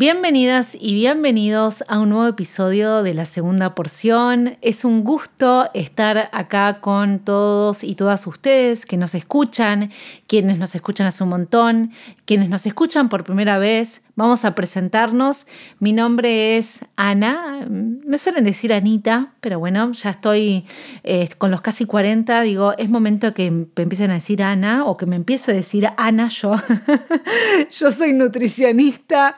Bienvenidas y bienvenidos a un nuevo episodio de la segunda porción. Es un gusto estar acá con todos y todas ustedes que nos escuchan, quienes nos escuchan hace un montón, quienes nos escuchan por primera vez. Vamos a presentarnos. Mi nombre es Ana. Me suelen decir Anita, pero bueno, ya estoy eh, con los casi 40. Digo, es momento que me empiecen a decir Ana o que me empiezo a decir Ana yo. yo soy nutricionista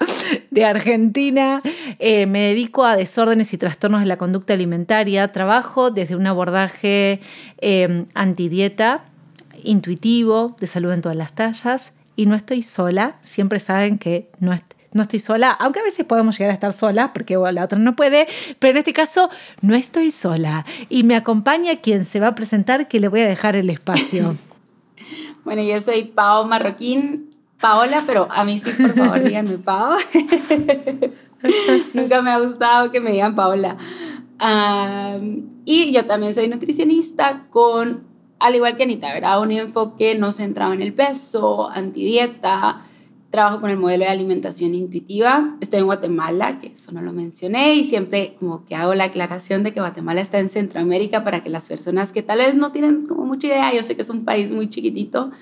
de Argentina. Eh, me dedico a desórdenes y trastornos de la conducta alimentaria. Trabajo desde un abordaje eh, antidieta, intuitivo, de salud en todas las tallas y no estoy sola. Siempre saben que no, no estoy sola, aunque a veces podemos llegar a estar sola porque la otra no puede, pero en este caso no estoy sola y me acompaña quien se va a presentar que le voy a dejar el espacio. bueno, yo soy Pao Marroquín, Paola, pero a mí sí, por favor, díganme Pao. Nunca me ha gustado que me digan Paola. y yo también soy nutricionista con al igual que Anita, ¿verdad? Un enfoque no centrado en el peso, antidieta, trabajo con el modelo de alimentación intuitiva. Estoy en Guatemala, que eso no lo mencioné, y siempre como que hago la aclaración de que Guatemala está en Centroamérica para que las personas que tal vez no tienen como mucha idea, yo sé que es un país muy chiquitito,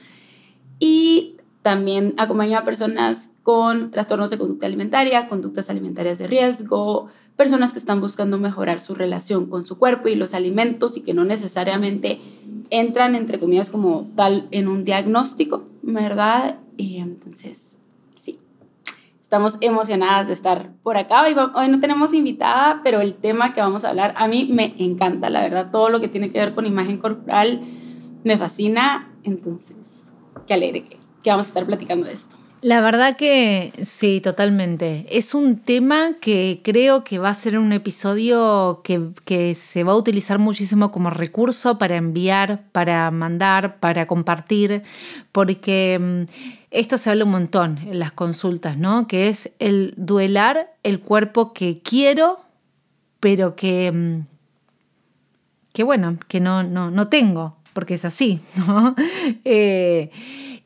y también acompaño a personas con trastornos de conducta alimentaria, conductas alimentarias de riesgo, personas que están buscando mejorar su relación con su cuerpo y los alimentos y que no necesariamente entran, entre comillas, como tal en un diagnóstico, ¿verdad? Y entonces, estamos emocionadas de estar por acá. Hoy, hoy no tenemos invitada, pero el tema que vamos a hablar a mí me encanta, la verdad, todo lo que tiene que ver con imagen corporal me fascina. Entonces, qué alegre que, que vamos a estar platicando de esto. La verdad que sí, totalmente. Es un tema que creo que va a ser un episodio que, se va a utilizar muchísimo como recurso para enviar, para mandar, para compartir, porque mm, esto se habla un montón en las consultas, ¿no? Que es el duelar el cuerpo que quiero, pero que, mm, que bueno, que no, no, no tengo, porque es así, ¿no? Eh,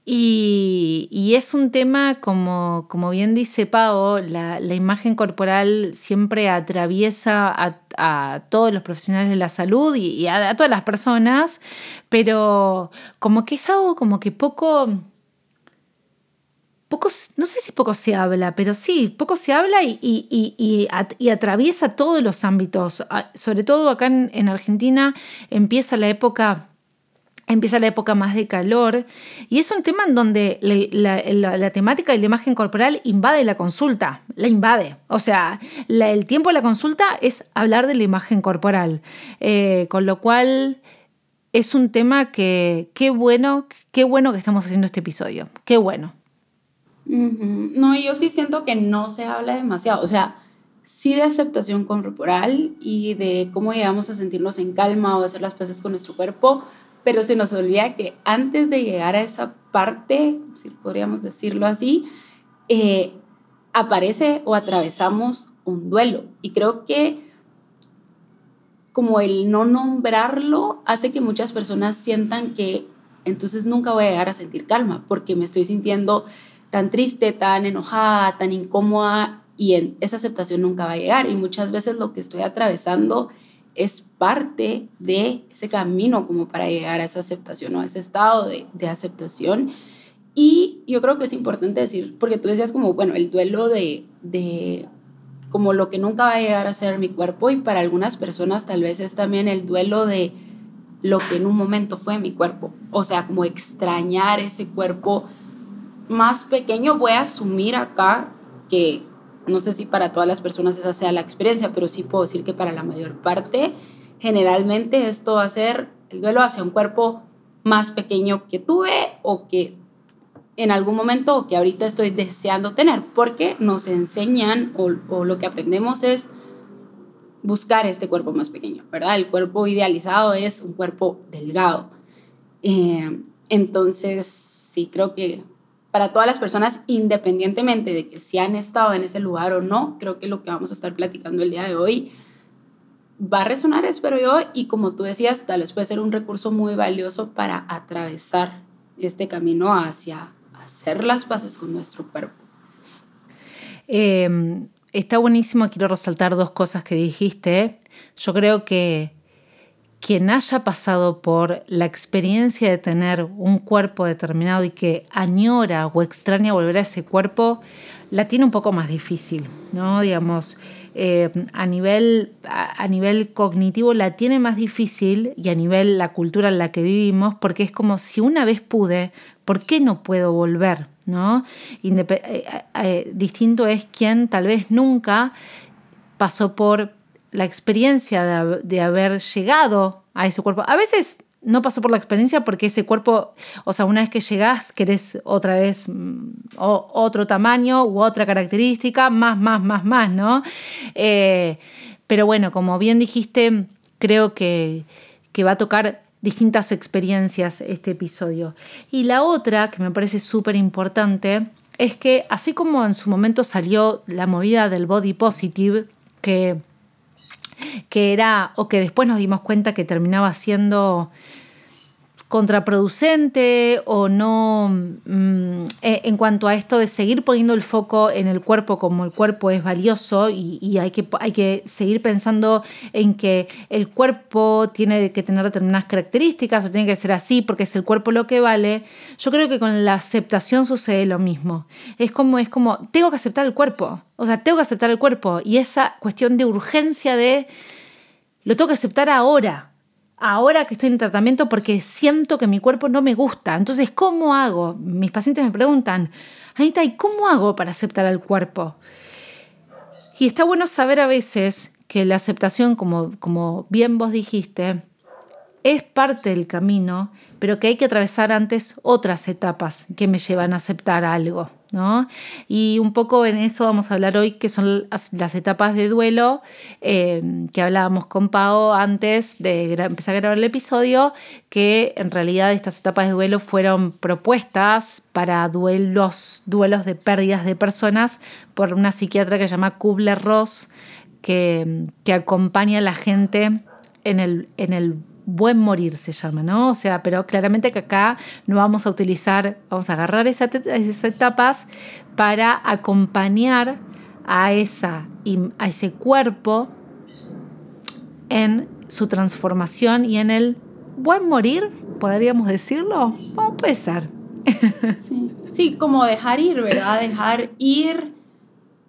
y, es un tema, como, como bien dice Pau, la, imagen corporal siempre atraviesa a, todos los profesionales de la salud y, a, todas las personas, pero como que es algo como que poco, no sé si poco se habla, pero sí, poco se habla y, y atraviesa todos los ámbitos. Ah, sobre todo acá en Argentina empieza la época empieza la época más de calor y es un tema en donde la, temática y la imagen corporal invade la consulta, la invade. O sea, el tiempo de la consulta es hablar de la imagen corporal, eh, con lo cual es un tema que qué bueno, qué bueno que estamos haciendo este episodio, qué bueno. No, yo sí siento que no se habla demasiado, o sea, sí de aceptación corporal y de cómo llegamos a sentirnos en calma o hacer las paces con nuestro cuerpo, pero se nos olvida que antes de llegar a esa parte, si podríamos decirlo así, eh, aparece o atravesamos un duelo. Y creo que como el no nombrarlo hace que muchas personas sientan que entonces nunca voy a llegar a sentir calma porque me estoy sintiendo tan triste, tan enojada, tan incómoda y en esa aceptación nunca va a llegar. Y muchas veces lo que estoy atravesando es parte de ese camino como para llegar a esa aceptación o a ese estado de, de, aceptación. Y yo creo que es importante decir, porque tú decías como, bueno, el duelo de, de como lo que nunca va a llegar a ser mi cuerpo y para algunas personas tal vez es también el duelo de lo que en un momento fue mi cuerpo. O sea, como extrañar ese cuerpo más pequeño. Voy a asumir acá que no sé si para todas las personas esa sea la experiencia, pero sí puedo decir que para la mayor parte, generalmente esto va a ser el duelo hacia un cuerpo más pequeño que tuve o que en algún momento o que ahorita estoy deseando tener, porque nos enseñan o, o lo que aprendemos es buscar este cuerpo más pequeño, ¿verdad? El cuerpo idealizado es un cuerpo delgado. Eh, entonces, sí, creo que para todas las personas, independientemente de que si han estado en ese lugar o no, creo que lo que vamos a estar platicando el día de hoy va a resonar, espero yo, y como tú decías, tal vez puede ser un recurso muy valioso para atravesar este camino hacia hacer las paces con nuestro cuerpo. Eh, está buenísimo, quiero resaltar dos cosas que dijiste. Yo creo que quien haya pasado por la experiencia de tener un cuerpo determinado y que añora o extraña volver a ese cuerpo, la tiene un poco más difícil, ¿no? Digamos, eh, a, nivel, a, nivel cognitivo la tiene más difícil y a nivel la cultura en la que vivimos, porque es como si una vez pude, ¿por qué no puedo volver? ¿no? Eh, eh, distinto es quien tal vez nunca pasó por la experiencia de, haber llegado a ese cuerpo. A veces no pasó por la experiencia porque ese cuerpo, o sea, una vez que llegás, querés otra vez mm, otro tamaño u otra característica, más, más, más, más, ¿no? Eh, pero bueno, como bien dijiste, creo que, que va a tocar distintas experiencias este episodio. Y la otra, que me parece súper importante, es que así como en su momento salió la movida del body positive, que que era, o que después nos dimos cuenta que terminaba siendo contraproducente o no mm, e, en cuanto a esto de seguir poniendo el foco en el cuerpo como el cuerpo es valioso y, hay, que, hay que seguir pensando en que el cuerpo tiene que tener determinadas características o tiene que ser así porque es el cuerpo lo que vale, yo creo que con la aceptación sucede lo mismo. Es como, es como, tengo que aceptar el cuerpo, o sea, tengo que aceptar el cuerpo y esa cuestión de urgencia de, lo tengo que aceptar ahora ahora que estoy en tratamiento porque siento que mi cuerpo no me gusta. Entonces, ¿cómo hago? Mis pacientes me preguntan, Anita, ¿y cómo hago para aceptar al cuerpo? Y está bueno saber a veces que la aceptación, como, como bien vos dijiste, es parte del camino, pero que hay que atravesar antes otras etapas que me llevan a aceptar algo. Y un poco en eso vamos a hablar hoy, que son las, etapas de duelo eh, que hablábamos con Pau antes de empezar a grabar el episodio, que en realidad estas etapas de duelo fueron propuestas para duelos, duelos de pérdidas de personas por una psiquiatra que se llama Kubler-Ross, que, que acompaña a la gente en el, en el buen morir se llama, ¿no? O sea, pero claramente que acá no vamos a utilizar, vamos a agarrar esas, etapas para acompañar a, esa, a ese cuerpo en su transformación y en el buen morir, podríamos decirlo. puede ser. Sí. sí, como dejar ir, ¿verdad? Dejar ir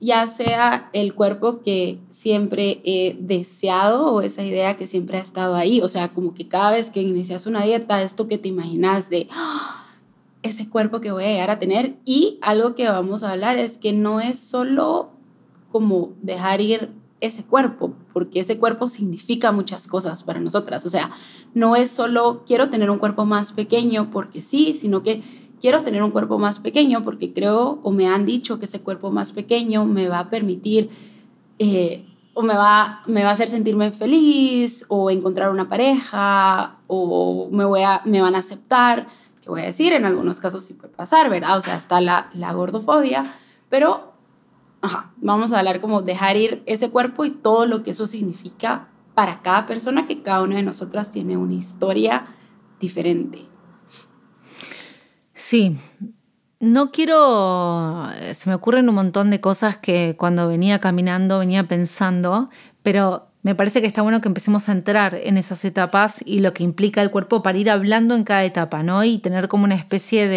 ya sea el cuerpo que siempre he deseado o esa idea que siempre ha estado ahí. O sea, como que cada vez que inicias una dieta, esto que te imaginas de ¡ah! ese cuerpo que voy a llegar a tener. Y algo que vamos a hablar es que no es solo como dejar ir ese cuerpo, porque ese cuerpo significa muchas cosas para nosotras. O sea, no es solo quiero tener un cuerpo más pequeño porque sí, sino que quiero tener un cuerpo más pequeño porque creo o me han dicho que ese cuerpo más pequeño me va a permitir eh, o me va, me va a hacer sentirme feliz o encontrar una pareja o me, voy a, me van a aceptar, que voy a decir, en algunos casos sí puede pasar, ¿verdad? O sea, está la, la gordofobia, pero ajá, vamos a hablar como dejar ir ese cuerpo y todo lo que eso significa para cada persona, que cada una de nosotras tiene una historia diferente. Sí, no quiero, se me ocurren un montón de cosas que cuando venía caminando venía pensando, pero me parece que está bueno que empecemos a entrar en esas etapas y lo que implica el cuerpo para ir hablando en cada etapa, ¿no? Y tener como una especie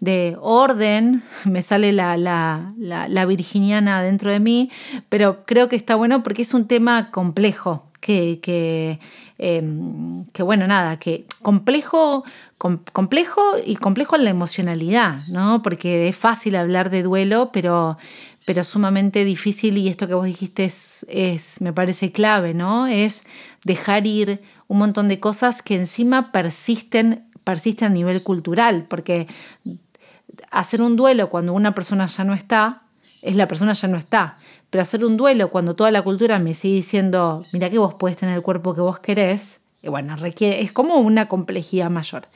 de, orden, me sale la, la, virginiana dentro de mí, pero creo que está bueno porque es un tema complejo, que, que, em, que bueno, nada, que complejo complejo y complejo en la emocionalidad, ¿no? Porque es fácil hablar de duelo, pero, pero sumamente difícil y esto que vos dijiste es, es, me parece clave, ¿no? Es dejar ir un montón de cosas que encima persisten, persisten a nivel cultural, porque hacer un duelo cuando una persona ya no está, es la persona ya no está. Pero hacer un duelo cuando toda la cultura me sigue diciendo, mira que vos podés tener el cuerpo que vos querés, bueno, requiere, es como una complejidad mayor.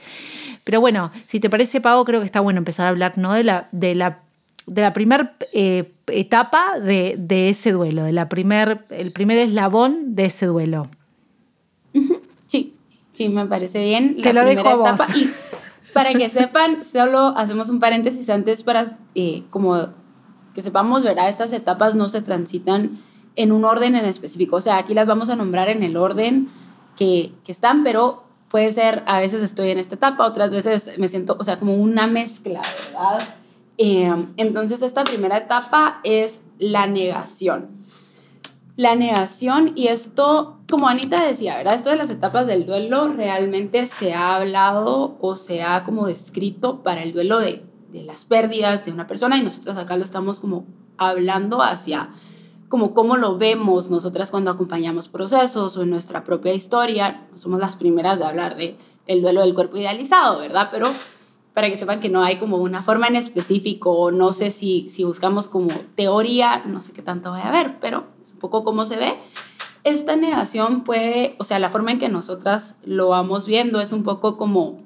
Pero bueno, si te parece, Pau, creo que está bueno empezar a hablar ¿no? de la, de la, de la primera eh, etapa de, de, ese duelo, de la primer, el primer eslabón de ese duelo. Sí, sí, me parece bien. Te lo dejo a vos. Y para que sepan, solo hacemos un paréntesis antes para eh, como que sepamos, ¿verdad? Estas etapas no se transitan en un orden en específico. O sea, aquí las vamos a nombrar en el orden que, que están, pero puede ser, a veces estoy en esta etapa, otras veces me siento, o sea, como una mezcla, ¿verdad? Eh, entonces, esta primera etapa es la negación. La negación, y esto, como Anita decía, ¿verdad? Esto de las etapas del duelo realmente se ha hablado o se ha como descrito para el duelo de, de las pérdidas de una persona y nosotros acá lo estamos como hablando hacia como cómo lo vemos nosotras cuando acompañamos procesos o en nuestra propia historia. Somos las primeras de hablar de el duelo del cuerpo idealizado, ¿verdad? Pero para que sepan que no hay como una forma en específico, no sé si, si buscamos como teoría, no sé qué tanto va a haber, pero es un poco cómo se ve. Esta negación puede, o sea, la forma en que nosotras lo vamos viendo es un poco como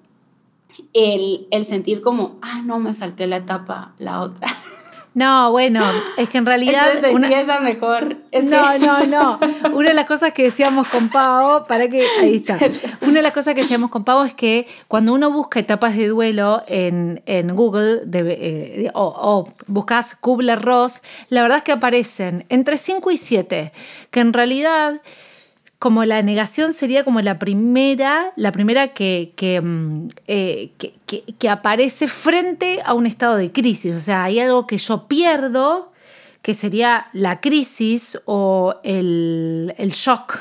el, el sentir como, ah, no, me salté la etapa, la otra. No, bueno, es que en realidad... Entonces mejor. no, no, no. Una de las cosas que decíamos con Pau, para que... Ahí está. Una de las cosas que decíamos con Pau es que cuando uno busca etapas de duelo en, en Google eh, o, o, buscas Kubler-Ross, la verdad es que aparecen entre 5 y 7, que en realidad como la negación sería como la primera, la primera que, mm, eh, que, que, que, aparece frente a un estado de crisis. O sea, hay algo que yo pierdo, que sería la crisis o el, el shock.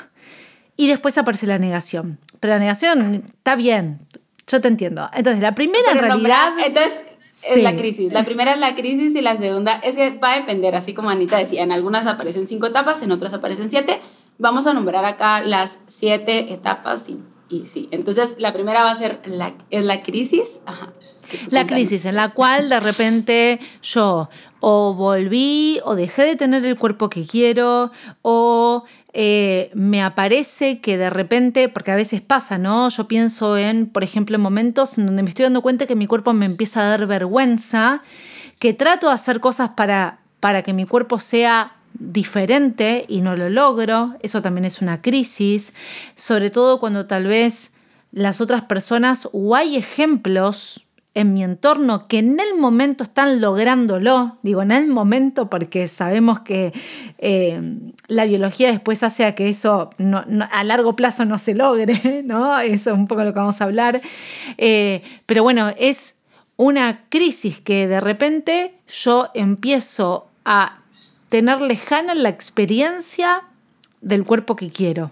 Y después aparece la negación. Pero la negación está bien, yo te entiendo. Entonces, la primera en realidad... entonces, es la crisis. La primera es la crisis y la segunda es que va a depender, así como Anita decía, en algunas aparecen cinco etapas, en otras aparecen siete Vamos a nombrar acá las siete etapas y, y sí. Entonces, la primera va a ser la, es la crisis. La crisis en la cual de repente yo o volví o dejé de tener el cuerpo que quiero o eh, me aparece que de repente, porque a veces pasa, ¿no? Yo pienso en, por ejemplo, en momentos en donde me estoy dando cuenta que mi cuerpo me empieza a dar vergüenza, que trato de hacer cosas para, para que mi cuerpo sea diferente y no lo logro, eso también es una crisis, sobre todo cuando tal vez las otras personas o hay ejemplos en mi entorno que en el momento están lográndolo, digo en el momento porque sabemos que eh, la biología después hace a que eso a largo plazo no se logre, ¿no? Eso es un poco lo que vamos a hablar. Eh, pero bueno, es una crisis que de repente yo empiezo a tener lejana la experiencia del cuerpo que quiero,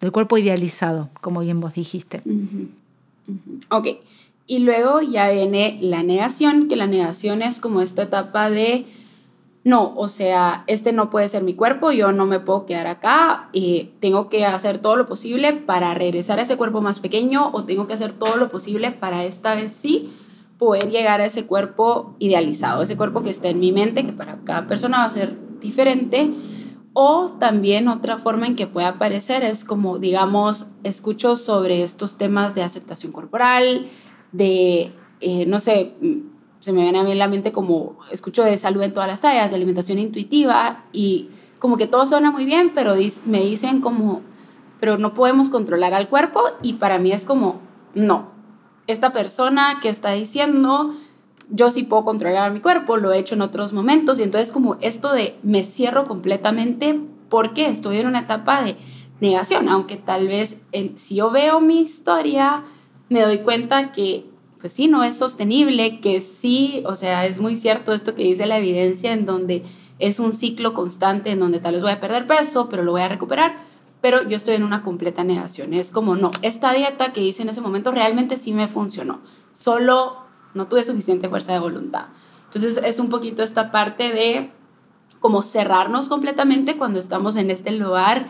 del cuerpo idealizado, como bien vos dijiste. Ok, y luego ya viene la negación, que la negación es como esta etapa de, no, o sea, este no puede ser mi cuerpo, yo no me puedo quedar acá, y tengo que hacer todo lo posible para regresar a ese cuerpo más pequeño o tengo que hacer todo lo posible para esta vez sí poder llegar a ese cuerpo idealizado, ese cuerpo que está en mi mente, que para cada persona va a ser diferente. O también otra forma en que puede aparecer es como, digamos, escucho sobre estos temas de aceptación corporal, de, eh, no sé, se me viene a mí en la mente como, escucho de salud en todas las tallas, de alimentación intuitiva, y como que todo suena muy bien, pero me dicen como, pero no podemos controlar al cuerpo, y para mí es como, no, esta persona que está diciendo yo sí puedo controlar mi cuerpo, lo he hecho en otros momentos y entonces como esto de me cierro completamente porque estoy en una etapa de negación, aunque tal vez si yo veo mi historia me doy cuenta que pues sí, no es sostenible, que sí, o sea, es muy cierto esto que dice la evidencia en donde es un ciclo constante en donde tal vez voy a perder peso, pero lo voy a recuperar, pero yo estoy en una completa negación. Es como, no, esta dieta que hice en ese momento realmente sí me funcionó. Solo no tuve suficiente fuerza de voluntad. Entonces es un poquito esta parte de como cerrarnos completamente cuando estamos en este lugar,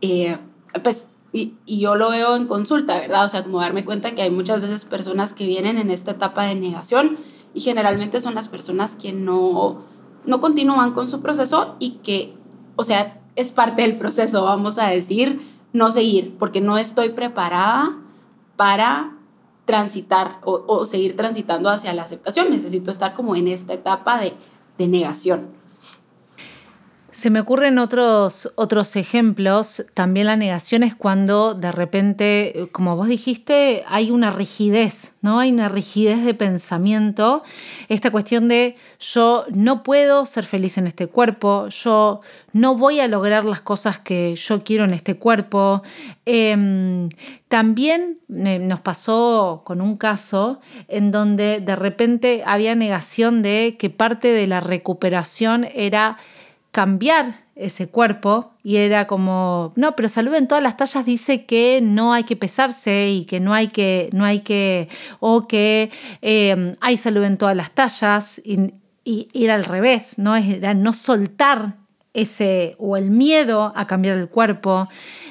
eh, pues, y, y, yo lo veo en consulta, ¿verdad? O sea, como darme cuenta que hay muchas veces personas que vienen en esta etapa de negación Y generalmente son las personas que no, no continúan con su proceso y que, o sea, es parte del proceso, vamos a decir, no seguir, porque no estoy preparada para transitar o, seguir transitando hacia la aceptación. Necesito estar como en esta etapa de, de negación. Se me ocurren otros, otros ejemplos. También la negación es cuando de repente, como vos dijiste, hay una rigidez, ¿no? Hay una rigidez de pensamiento. Esta cuestión de yo no puedo ser feliz en este cuerpo, yo no voy a lograr las cosas que yo quiero en este cuerpo. Em, también eh, nos pasó con un caso en donde de repente había negación de que parte de la recuperación era cambiar ese cuerpo y era como, no, pero salud en todas las tallas dice que no hay que pesarse y que no hay que, no hay que, o que em, hay salud en todas las tallas y, era al revés, ¿no? Era no soltar ese o el miedo a cambiar el cuerpo.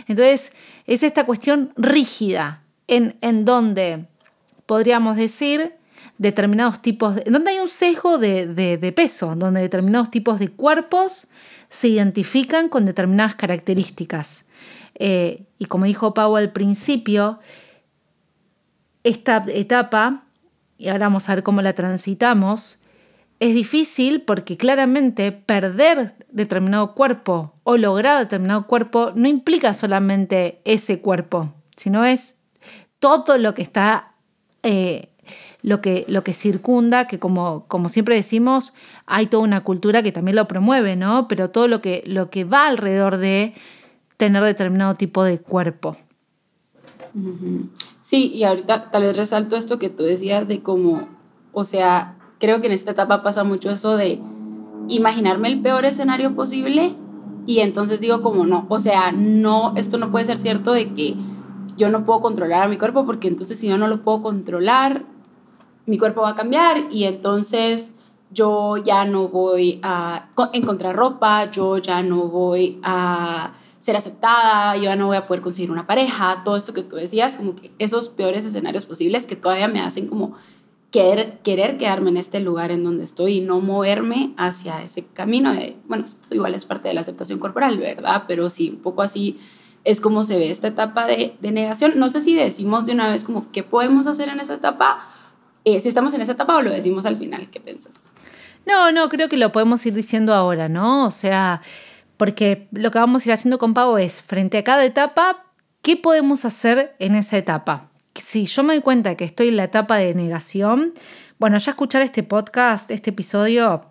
Entonces, es esta cuestión rígida en, en donde podríamos decir determinados tipos, de, donde hay un sesgo de, peso, donde determinados tipos de cuerpos se identifican con determinadas características. Eh, y como dijo Pau al principio, esta etapa, y ahora vamos a ver cómo la transitamos, es difícil porque claramente perder determinado cuerpo o lograr determinado cuerpo no implica solamente ese cuerpo, sino es todo lo que está eh, lo que, lo que circunda, que como, como siempre decimos, hay toda una cultura que también lo promueve, ¿no? Pero todo lo que, lo que va alrededor de tener determinado tipo de cuerpo. Sí, y ahorita tal vez resalto esto que tú decías de cómo, o sea, creo que en esta etapa pasa mucho eso de imaginarme el peor escenario posible y entonces digo como no, o sea, no, esto no puede ser cierto de que yo no puedo controlar a mi cuerpo porque entonces si yo no lo puedo controlar, mi cuerpo va a cambiar y entonces yo ya no voy a encontrar ropa, yo ya no voy a ser aceptada, yo ya no voy a poder conseguir una pareja, todo esto que tú decías, como que esos peores escenarios posibles que todavía me hacen como querer, querer quedarme en este lugar en donde estoy y no moverme hacia ese camino de, bueno, esto igual es parte de la aceptación corporal, ¿verdad? Pero sí, un poco así es como se ve esta etapa de, de negación. No sé si decimos de una vez como qué podemos hacer en esa etapa eh, si estamos en esa etapa o lo decimos al final, ¿qué piensas? No, no, creo que lo podemos ir diciendo ahora, ¿no? O sea, porque lo que vamos a ir haciendo con Pavo es, frente a cada etapa, ¿qué podemos hacer en esa etapa? Si yo me doy cuenta que estoy en la etapa de negación, bueno, ya escuchar este podcast, este episodio,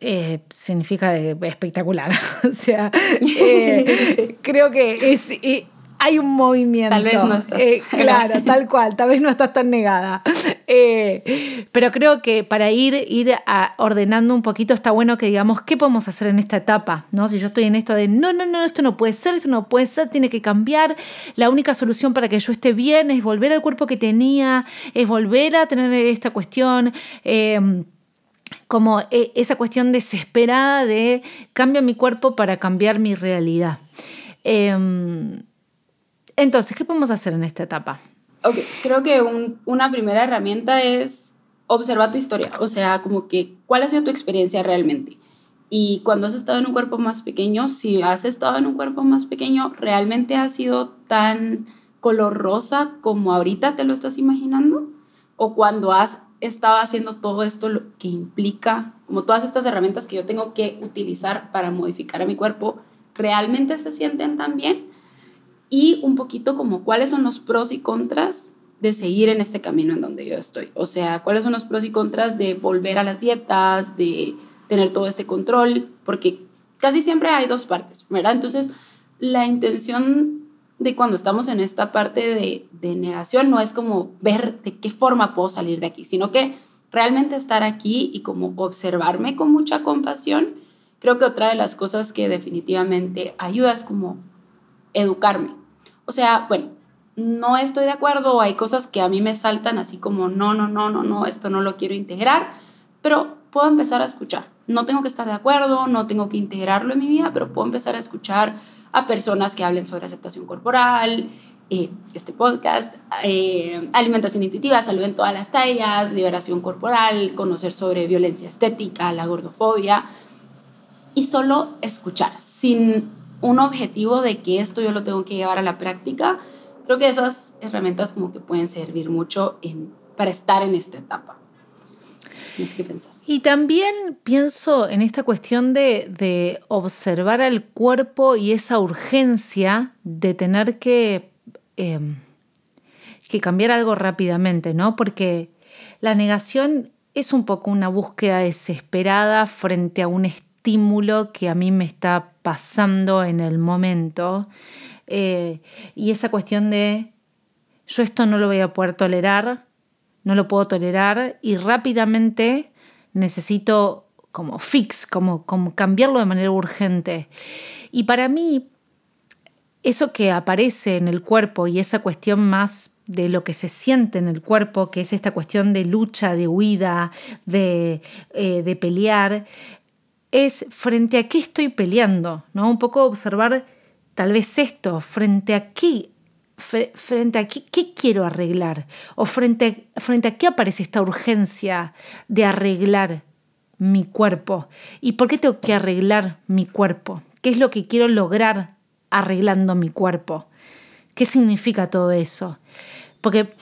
eh, significa espectacular. o sea, eh, creo que es, hay un movimiento. Tal vez no estás. Eh, claro, tal cual, tal vez no estás tan negada. Eh, pero creo que para ir, ir ordenando un poquito está bueno que digamos qué podemos hacer en esta etapa, ¿no? Si yo estoy en esto de no, no, no, esto no puede ser, esto no puede ser, tiene que cambiar. La única solución para que yo esté bien es volver al cuerpo que tenía, es volver a tener esta cuestión. Eh, como esa cuestión desesperada de cambio mi cuerpo para cambiar mi realidad. Entonces, ¿qué podemos hacer en esta etapa? Ok, creo que una primera herramienta es observar tu historia, o sea, como que cuál ha sido tu experiencia realmente. Y cuando has estado en un cuerpo más pequeño, si has estado en un cuerpo más pequeño, ¿realmente ha sido tan color rosa como ahorita te lo estás imaginando? ¿O cuando has estado haciendo todo esto lo que implica, como todas estas herramientas que yo tengo que utilizar para modificar a mi cuerpo, realmente se sienten tan bien? Y un poquito como cuáles son los pros y contras de seguir en este camino en donde yo estoy. O sea, cuáles son los pros y contras de volver a las dietas, de tener todo este control, porque casi siempre hay dos partes, ¿verdad? Entonces, la intención de cuando estamos en esta parte de, de negación no es como ver de qué forma puedo salir de aquí, sino que realmente estar aquí y como observarme con mucha compasión. Creo que otra de las cosas que definitivamente ayuda es como educarme. O sea, bueno, no estoy de acuerdo, hay cosas que a mí me saltan así como, no, no, no, no, no, esto no lo quiero integrar, pero puedo empezar a escuchar. No tengo que estar de acuerdo, no tengo que integrarlo en mi vida, pero puedo empezar a escuchar a personas que hablen sobre aceptación corporal eh, este podcast, eh, alimentación intuitiva, salud en todas las tallas, liberación corporal, conocer sobre violencia estética, la gordofobia y solo escuchar sin un objetivo de que esto yo lo tengo que llevar a la práctica. Creo que esas herramientas como que pueden servir mucho para estar en esta etapa. No qué pensás. Y también pienso en esta cuestión de, de observar al cuerpo y esa urgencia de tener que Em, que cambiar algo rápidamente, ¿no? Porque la negación es un poco una búsqueda desesperada frente a un estímulo que a mí me está pasando en el momento. Eh, y esa cuestión de yo esto no lo voy a poder tolerar, no lo puedo tolerar y rápidamente necesito como fix, como, como cambiarlo de manera urgente. Y para mí eso que aparece en el cuerpo y esa cuestión más de lo que se siente en el cuerpo, que es esta cuestión de lucha, de huida, de, eh, pelear, es frente a qué estoy peleando, ¿no? Un poco observar tal vez esto, frente a qué, frente a qué, quiero arreglar, o frente, frente a qué aparece esta urgencia de arreglar mi cuerpo. ¿Y por qué tengo que arreglar mi cuerpo? ¿Qué es lo que quiero lograr arreglando mi cuerpo. ¿Qué significa todo eso? Porque,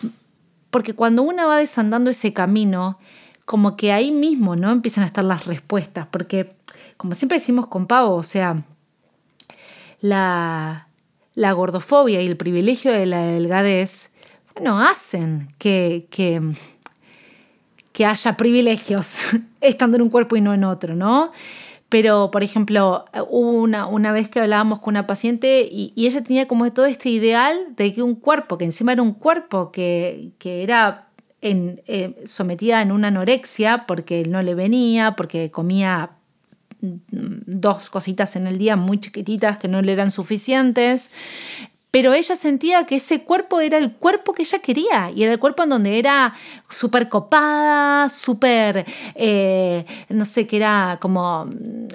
porque cuando uno va desandando ese camino, como que ahí mismo no empiezan a estar las respuestas, porque como siempre decimos con Pavo, o sea, la, la gordofobia y el privilegio de la delgadez, bueno, hacen que, que, que haya privilegios estando en un cuerpo y no en otro, ¿no? Pero, por ejemplo, hubo una, una vez que hablábamos con una paciente y, ella tenía como todo este ideal de que un cuerpo, que encima era un cuerpo que, era en, eh, sometida en una anorexia porque no le venía, porque comía mm, dos cositas en el día muy chiquititas que no le eran suficientes. Pero ella sentía que ese cuerpo era el cuerpo que ella quería y era el cuerpo en donde era súper copada, súper, eh, no sé, que era como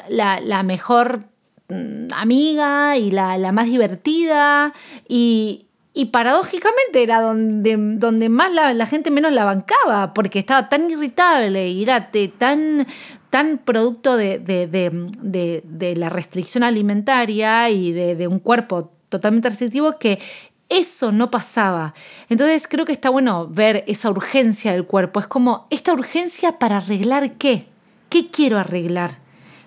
la, mejor mm, amiga y la, más divertida. Y, paradójicamente era donde, donde más la, gente menos la bancaba, porque estaba tan irritable y era tan, tan producto de, de, la restricción alimentaria y de, un cuerpo totalmente restrictivo que eso no pasaba. Entonces creo que está bueno ver esa urgencia del cuerpo. Es como esta urgencia para arreglar qué. ¿Qué quiero arreglar?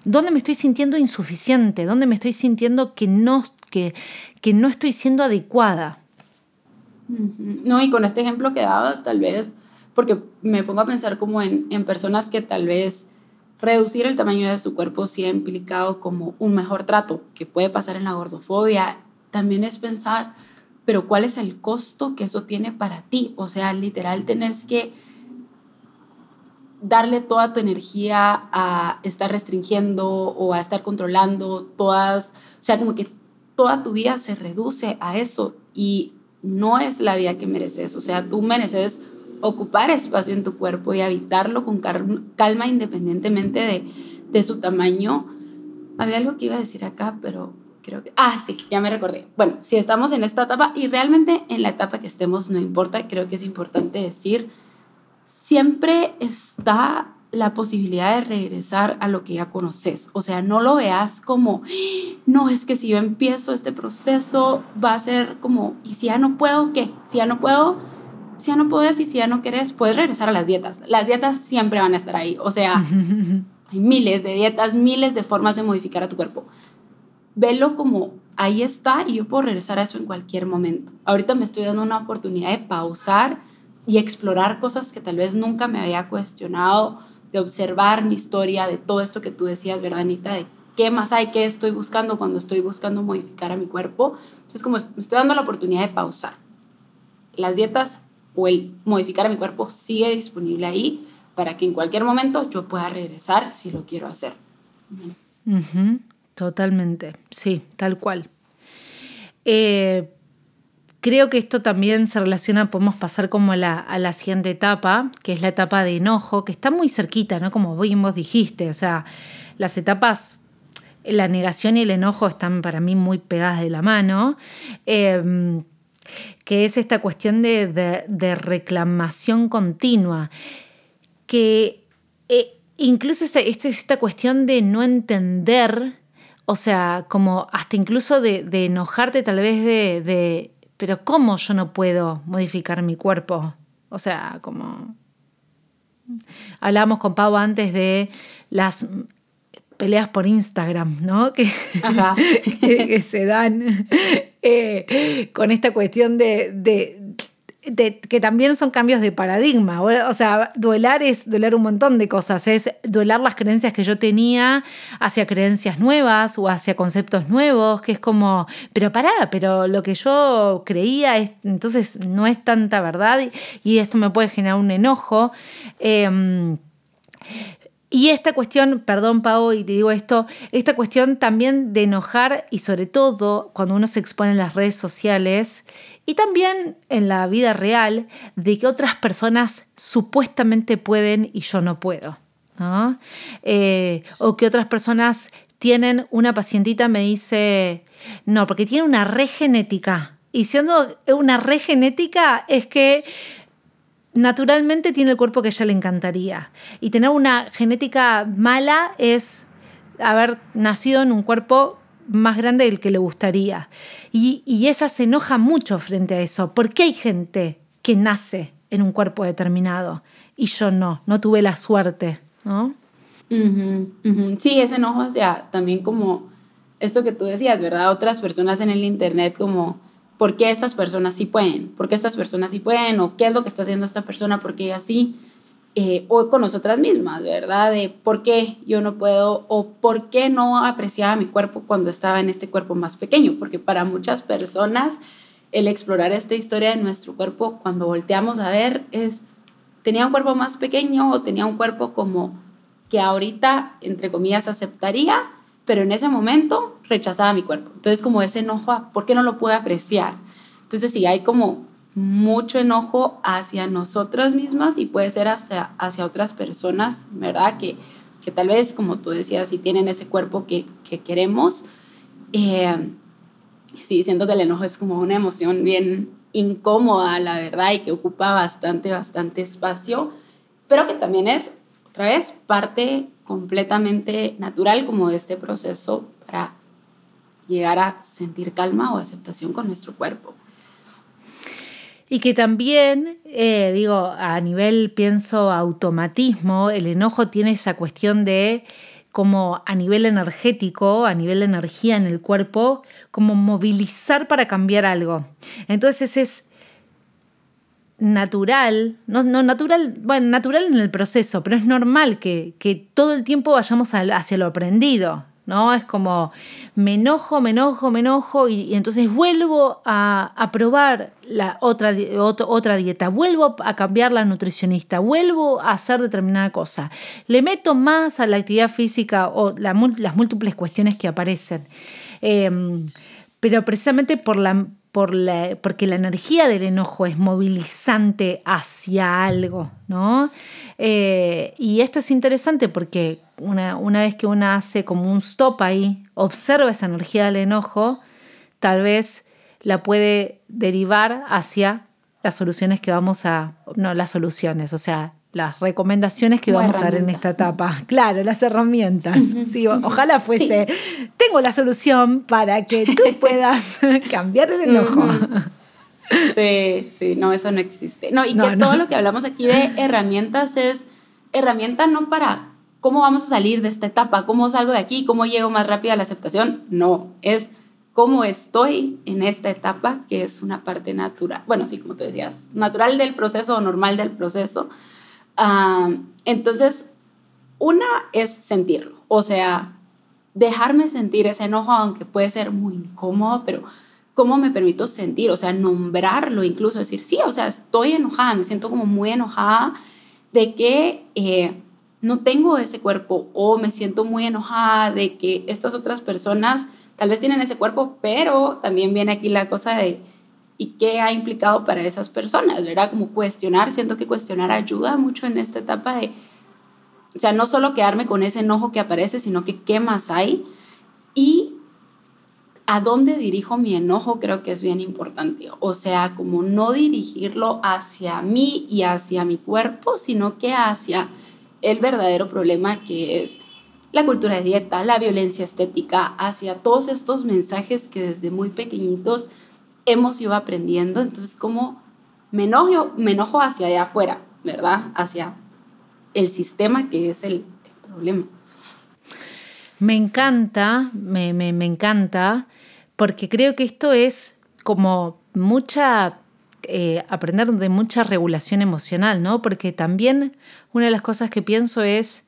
¿Dónde me estoy sintiendo insuficiente? ¿Dónde me estoy sintiendo que no, que, que no estoy siendo adecuada? No, y con este ejemplo que dabas, tal vez, porque me pongo a pensar como en, en personas que tal vez reducir el tamaño de su cuerpo sí ha implicado como un mejor trato, que puede pasar en la gordofobia. También es pensar, pero ¿cuál es el costo que eso tiene para ti? O sea, literal tenés que darle toda tu energía a estar restringiendo o a estar controlando todas, o sea, como que toda tu vida se reduce a eso. Y no es la vida que mereces, o sea, tú mereces ocupar espacio en tu cuerpo y habitarlo con calma independientemente de, de su tamaño. Había algo que iba a decir acá, pero creo que, ah, sí, ya me recordé. Bueno, si estamos en esta etapa y realmente en la etapa que estemos no importa, creo que es importante decir, siempre está la posibilidad de regresar a lo que ya conoces. O sea, no lo veas como, no, es que si yo empiezo este proceso va a ser como, ¿y si ya no puedo qué? Si ya no puedo, si ya no puedes y si ya no quieres, puedes regresar a las dietas. Las dietas siempre van a estar ahí. O sea, hay miles de dietas, miles de formas de modificar a tu cuerpo velo como ahí está y yo puedo regresar a eso en cualquier momento. Ahorita me estoy dando una oportunidad de pausar y explorar cosas que tal vez nunca me había cuestionado, de observar mi historia, de todo esto que tú decías, ¿verdad, Anita? De qué más hay, qué estoy buscando cuando estoy buscando modificar a mi cuerpo. Entonces, como me estoy dando la oportunidad de pausar. Las dietas o el modificar a mi cuerpo sigue disponible ahí para que en cualquier momento yo pueda regresar si lo quiero hacer. Totalmente, sí, tal cual. Eh, creo que esto también se relaciona, podemos pasar como a la, a la, siguiente etapa, que es la etapa de enojo, que está muy cerquita, ¿no? Como vos dijiste, o sea, las etapas, la negación y el enojo están para mí muy pegadas de la mano. Eh, que es esta cuestión de, reclamación continua, que eh, incluso esta, esta, cuestión de no entender, o sea, como hasta incluso de, enojarte tal vez de, pero ¿cómo yo no puedo modificar mi cuerpo? O sea, como... Hablábamos con Pau antes de las peleas por Instagram, ¿no? Que, que, se dan eh, con esta cuestión de, que también son cambios de paradigma. O sea, duelar es duelar un montón de cosas. Es duelar las creencias que yo tenía hacia creencias nuevas o hacia conceptos nuevos, que es como, pero pará, pero lo que yo creía es, entonces no es tanta verdad y, esto me puede generar un enojo. Em, y esta cuestión, perdón Pau, y te digo esto, esta cuestión también de enojar y sobre todo cuando uno se expone en las redes sociales y también en la vida real de que otras personas supuestamente pueden y yo no puedo. Eh, o que otras personas tienen, una pacientita me dice, no, porque tiene una regenética. Y siendo una regenética es que naturalmente tiene el cuerpo que ella le encantaría. Y tener una genética mala es haber nacido en un cuerpo más grande del que le gustaría. Y, ella se enoja mucho frente a eso. ¿Por qué hay gente que nace en un cuerpo determinado y yo no? No tuve la suerte, ¿no? Sí, ese enojo, sea, también como esto que tú decías, ¿verdad? Otras personas en el internet como por qué estas personas sí pueden, por qué estas personas sí pueden, o qué es lo que está haciendo esta persona, porque ella sí, eh, o con nosotras mismas, ¿verdad? De por qué yo no puedo, o por qué no apreciaba mi cuerpo cuando estaba en este cuerpo más pequeño, porque para muchas personas el explorar esta historia de nuestro cuerpo, cuando volteamos a ver, es, tenía un cuerpo más pequeño o tenía un cuerpo como que ahorita, entre comillas, aceptaría, pero en ese momento rechazaba mi cuerpo. Entonces como ese enojo, ¿por qué no lo puedo apreciar? Entonces sí, hay como mucho enojo hacia nosotras mismas y puede ser hacia, hacia otras personas, ¿verdad? Que, que tal vez, como tú decías, si tienen ese cuerpo que, que queremos. Eh, sí, siento que el enojo es como una emoción bien incómoda, la verdad, y que ocupa bastante, bastante espacio, pero que también es, otra vez, parte completamente natural como de este proceso para llegar a sentir calma o aceptación con nuestro cuerpo. Y que también, eh, digo, a nivel, pienso, automatismo, el enojo tiene esa cuestión de como a nivel energético, a nivel de energía en el cuerpo, como movilizar para cambiar algo. Entonces es natural, no, no, natural, bueno, natural en el proceso, pero es normal que, todo el tiempo vayamos hacia lo aprendido, ¿no? Es como me enojo, me enojo, me enojo y, entonces vuelvo a, probar la otra, otra dieta, vuelvo a cambiar la nutricionista, vuelvo a hacer determinada cosa, le meto más a la actividad física o las múltiples cuestiones que aparecen. Em, pero precisamente por la, por la, porque la energía del enojo es movilizante hacia algo, ¿no? Eh, y esto es interesante porque una, una, vez que uno hace como un stop ahí, observa esa energía del enojo, tal vez la puede derivar hacia las soluciones que vamos a, no las soluciones, o sea, las recomendaciones que vamos a dar en esta etapa. Claro, las herramientas. Sí, ojalá fuese, tengo la solución para que tú puedas cambiar el enojo. Sí, sí, no, eso no existe. No, y que todo lo que hablamos aquí de herramientas es herramienta no para cómo vamos a salir de esta etapa, cómo salgo de aquí, cómo llego más rápido a la aceptación. No, es cómo estoy en esta etapa, que es una parte natural. Bueno, sí, como tú decías, natural del proceso o normal del proceso entonces, una es sentirlo, o sea, dejarme sentir ese enojo, aunque puede ser muy incómodo, pero ¿cómo me permito sentir? O sea, nombrarlo, incluso decir, sí, o sea, estoy enojada, me siento como muy enojada de que eh, no tengo ese cuerpo o me siento muy enojada de que estas otras personas tal vez tienen ese cuerpo, pero también viene aquí la cosa de y qué ha implicado para esas personas, ¿verdad? Como cuestionar, siento que cuestionar ayuda mucho en esta etapa de, o sea, no solo quedarme con ese enojo que aparece, sino que qué más hay y a dónde dirijo mi enojo creo que es bien importante. O sea, como no dirigirlo hacia mí y hacia mi cuerpo, sino que hacia el verdadero problema que es la cultura de dieta, la violencia estética, hacia todos estos mensajes que desde muy pequeñitos hemos ido aprendiendo. Entonces, como me enojo, hacia allá afuera, ¿verdad? Hacia el sistema que es el, problema. Me encanta, me, me, me, encanta, porque creo que esto es como mucha, eh, aprender de mucha regulación emocional, ¿no? Porque también una de las cosas que pienso es,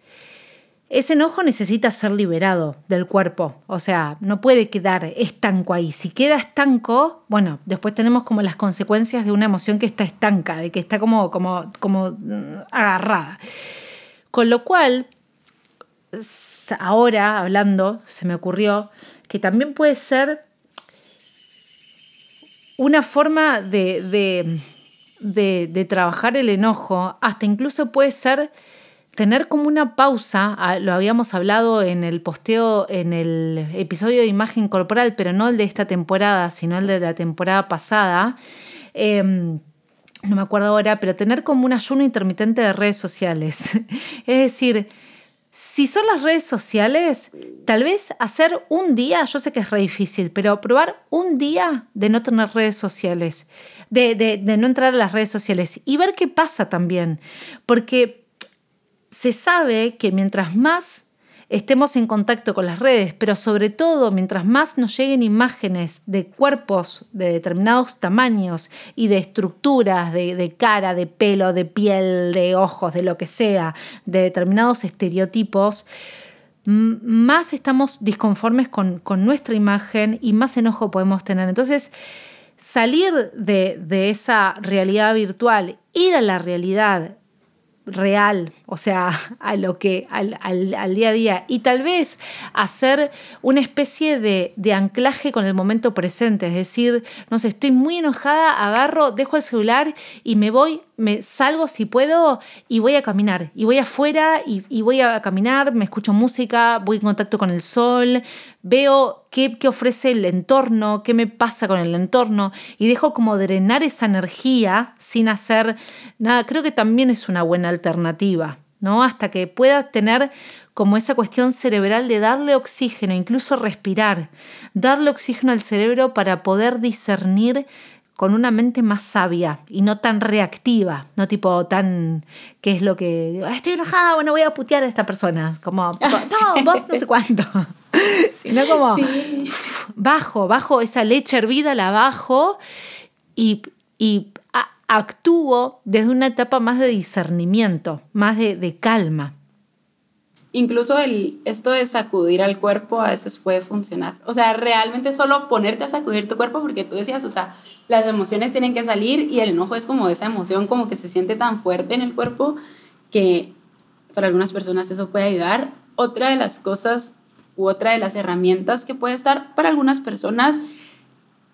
ese enojo necesita ser liberado del cuerpo, o sea, no puede quedar estanco ahí. Si queda estanco, bueno, después tenemos como las consecuencias de una emoción que está estanca, de que está como, como, como mm, agarrada. Con lo cual, ahora hablando, se me ocurrió que también puede ser una forma de, de trabajar el enojo, hasta incluso puede ser tener como una pausa, lo habíamos hablado en el posteo, en el episodio de imagen corporal, pero no el de esta temporada, sino el de la temporada pasada. Em, no me acuerdo ahora, pero tener como un ayuno intermitente de redes sociales. es decir, si son las redes sociales, tal vez hacer un día, yo sé que es difícil, pero probar un día de no tener redes sociales, de, de no entrar a las redes sociales y ver qué pasa también. Porque se sabe que mientras más estemos en contacto con las redes, pero sobre todo mientras más nos lleguen imágenes de cuerpos de determinados tamaños y de estructuras de, cara, de pelo, de piel, de ojos, de lo que sea, de determinados estereotipos, más estamos disconformes con, nuestra imagen y más enojo podemos tener. Entonces, salir de, de esa realidad virtual, ir a la realidad real, o sea, a lo que, al, día a día, y tal vez hacer una especie de, de, anclaje con el momento presente, es decir, no sé, estoy muy enojada, agarro, dejo el celular y me voy me salgo si puedo y voy a caminar. Y voy afuera y, voy a caminar, me escucho música, voy en contacto con el sol, veo qué, qué, ofrece el entorno, qué me pasa con el entorno y dejo como drenar esa energía sin hacer nada. Creo que también es una buena alternativa, ¿no? Hasta que pueda tener como esa cuestión cerebral de darle oxígeno, incluso respirar, darle oxígeno al cerebro para poder discernir con una mente más sabia y no tan reactiva, no tipo tan, ¿qué es lo que? Estoy enojada, bueno, voy a putear a esta persona, como, no, vos no sé cuánto, sino como, bajo, bajo esa leche hervida, la bajo y, y actúo desde una etapa más de discernimiento, más de, de calma incluso el, esto de sacudir al cuerpo a veces puede funcionar. O sea, realmente solo ponerte a sacudir tu cuerpo porque tú decías, o sea, las emociones tienen que salir y el enojo es como esa emoción como que se siente tan fuerte en el cuerpo que para algunas personas eso puede ayudar. Otra de las cosas u otra de las herramientas que puede estar para algunas personas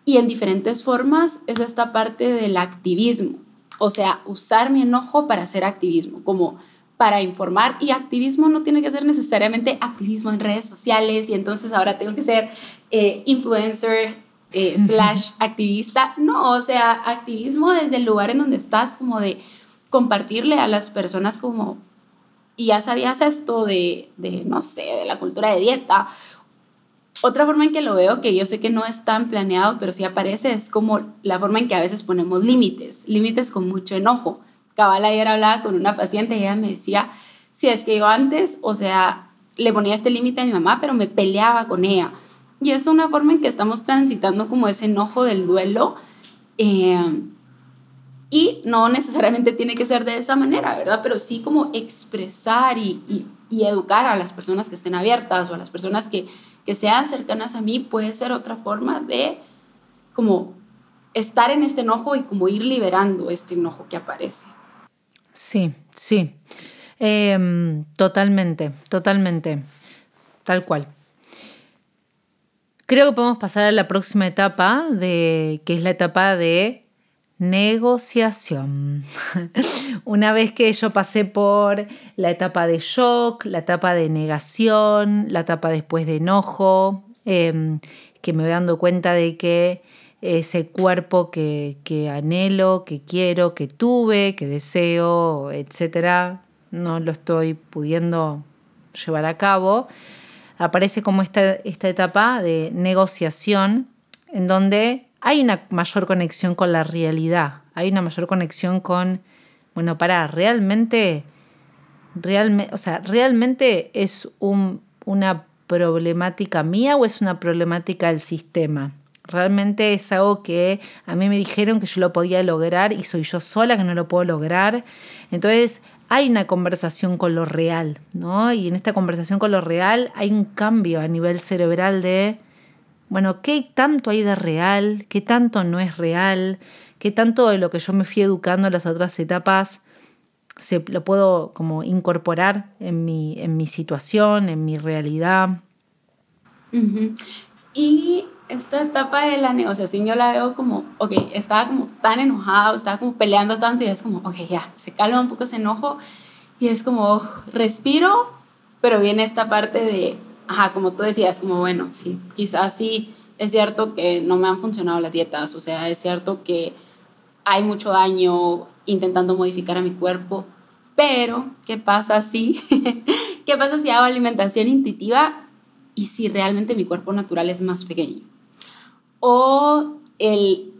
y en diferentes formas es esta parte del activismo. O sea, usar mi enojo para hacer activismo, como para informar y activismo no tiene que ser necesariamente activismo en redes sociales y entonces ahora tengo que ser eh, influencer eh, slash activista. No, o sea, activismo desde el lugar en donde estás, como de compartirle a las personas como, y ya sabías esto de, de, no sé, de la cultura de dieta. Otra forma en que lo veo, que yo sé que no es tan planeado, pero sí aparece, es como la forma en que a veces ponemos límites, límites con mucho enojo cabal ayer hablaba con una paciente y ella me decía, si es que yo antes, o sea, le ponía este límite a mi mamá, pero me peleaba con ella. Y es una forma en que estamos transitando como ese enojo del duelo. Eh, y no necesariamente tiene que ser de esa manera, ¿verdad? Pero sí como expresar y, y, educar a las personas que estén abiertas o a las personas que, que sean cercanas a mí puede ser otra forma de como estar en este enojo y como ir liberando este enojo que aparece. Sí, sí. Em, totalmente, totalmente. Tal cual. Creo que podemos pasar a la próxima etapa, de, que es la etapa de negociación. Una vez que yo pasé por la etapa de shock, la etapa de negación, la etapa después de enojo, em, que me voy dando cuenta de que ese cuerpo que, que anhelo, que quiero, que tuve, que deseo, etcétera, no lo estoy pudiendo llevar a cabo, aparece como esta, esta etapa de negociación en donde hay una mayor conexión con la realidad, hay una mayor conexión con, bueno, para, realmente, realmente, o sea, realmente es un, una problemática mía o es una problemática del sistema. Realmente es algo que a mí me dijeron que yo lo podía lograr y soy yo sola que no lo puedo lograr. Entonces hay una conversación con lo real, ¿no? Y en esta conversación con lo real hay un cambio a nivel cerebral de, bueno, ¿qué tanto hay de real? ¿Qué tanto no es real? ¿Qué tanto de lo que yo me fui educando en las otras etapas se, lo puedo como incorporar en mi, en mi situación, en mi realidad? Y esta etapa de la negociación yo la veo como, ok, estaba como tan enojado, estaba como peleando tanto y es como, ok, ya, se calma un poco ese enojo y es como, respiro, pero viene esta parte de, ajá, como tú decías, como, bueno, sí, quizás sí, es cierto que no me han funcionado las dietas, o sea, es cierto que hay mucho daño intentando modificar a mi cuerpo, pero, ¿qué pasa si, qué pasa si hago alimentación intuitiva y si realmente mi cuerpo natural es más pequeño? O el,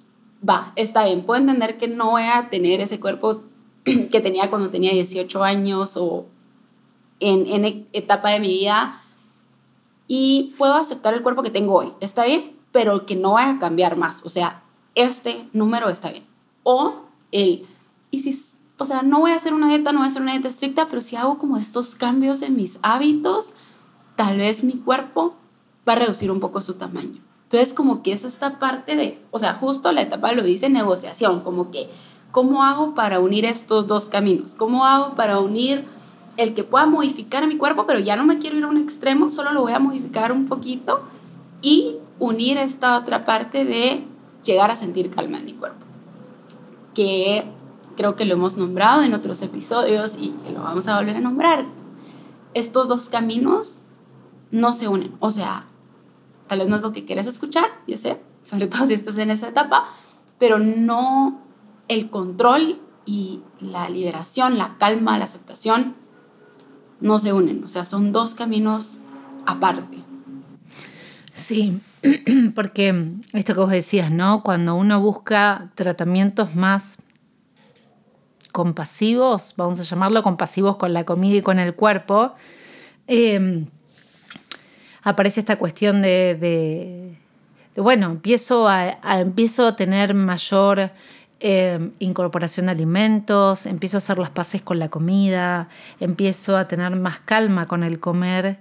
va, está bien, puedo entender que no voy a tener ese cuerpo que tenía cuando tenía 18 años o en, en e, etapa de mi vida y puedo aceptar el cuerpo que tengo hoy, está bien, pero que no vaya a cambiar más, o sea, este número está bien. O el, y si, o sea, no voy a hacer una dieta, no voy a hacer una dieta estricta, pero si hago como estos cambios en mis hábitos, tal vez mi cuerpo va a reducir un poco su tamaño. Entonces, como que es esta parte de, o sea, justo la etapa lo dice negociación, como que, ¿cómo hago para unir estos dos caminos? ¿Cómo hago para unir el que pueda modificar a mi cuerpo, pero ya no me quiero ir a un extremo, solo lo voy a modificar un poquito y unir esta otra parte de llegar a sentir calma en mi cuerpo? Que creo que lo hemos nombrado en otros episodios y que lo vamos a volver a nombrar. Estos dos caminos no se unen, o sea, tal vez no es lo que quieres escuchar, yo sé, sobre todo si estás en esa etapa, pero no el control y la liberación, la calma, la aceptación, no se unen, o sea, son dos caminos aparte. Sí, porque esto que vos decías, ¿no? Cuando uno busca tratamientos más compasivos, vamos a llamarlo compasivos con la comida y con el cuerpo, eh, aparece esta cuestión de, bueno, empiezo a, empiezo a tener mayor eh, incorporación de alimentos, empiezo a hacer las paces con la comida, empiezo a tener más calma con el comer.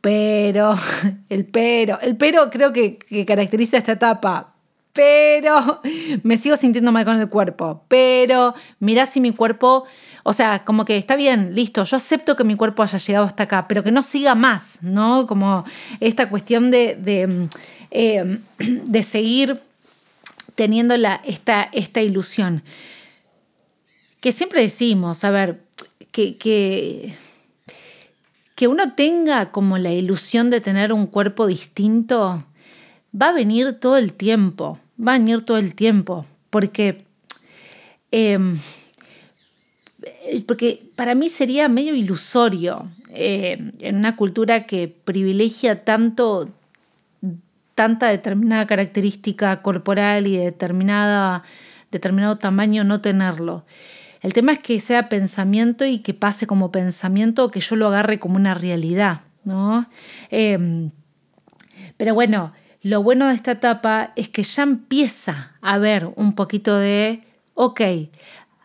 Pero, el pero, el pero creo que, que caracteriza esta etapa pero me sigo sintiendo mal con el cuerpo, pero mira si mi cuerpo o sea, como que está bien, listo, yo acepto que mi cuerpo haya llegado hasta acá, pero que no siga más, ¿no? Como esta cuestión de, de, eh, seguir teniendo la, esta, esta ilusión. Que siempre decimos, a ver, que, que, que uno tenga como la ilusión de tener un cuerpo distinto, va a venir todo el tiempo, va a venir todo el tiempo, porque... Em, porque para mí sería medio ilusorio eh, en una cultura que privilegia tanto tanta determinada característica corporal y determinada, determinado tamaño no tenerlo. El tema es que sea pensamiento y que pase como pensamiento o que yo lo agarre como una realidad, ¿no? Em, pero bueno, lo bueno de esta etapa es que ya empieza a haber un poquito de, ok,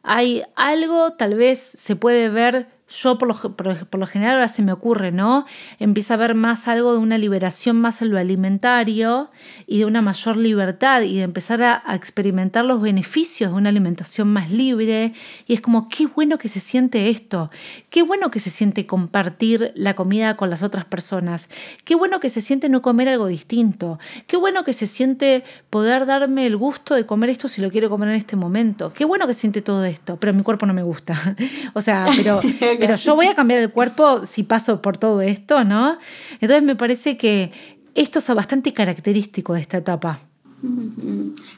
hay algo, tal vez se puede ver yo por lo, por, lo, general ahora se me ocurre, ¿no? Empieza a haber más algo de una liberación más en lo alimentario y de una mayor libertad y de empezar a, experimentar los beneficios de una alimentación más libre. Y es como, qué bueno que se siente esto, qué bueno que se siente compartir la comida con las otras personas, qué bueno que se siente no comer algo distinto, qué bueno que se siente poder darme el gusto de comer esto si lo quiero comer en este momento, qué bueno que siente todo esto, pero mi cuerpo no me gusta. o sea, pero... pero yo voy a cambiar el cuerpo si paso por todo esto, ¿no? Entonces me parece que, esto es bastante característico de esta etapa.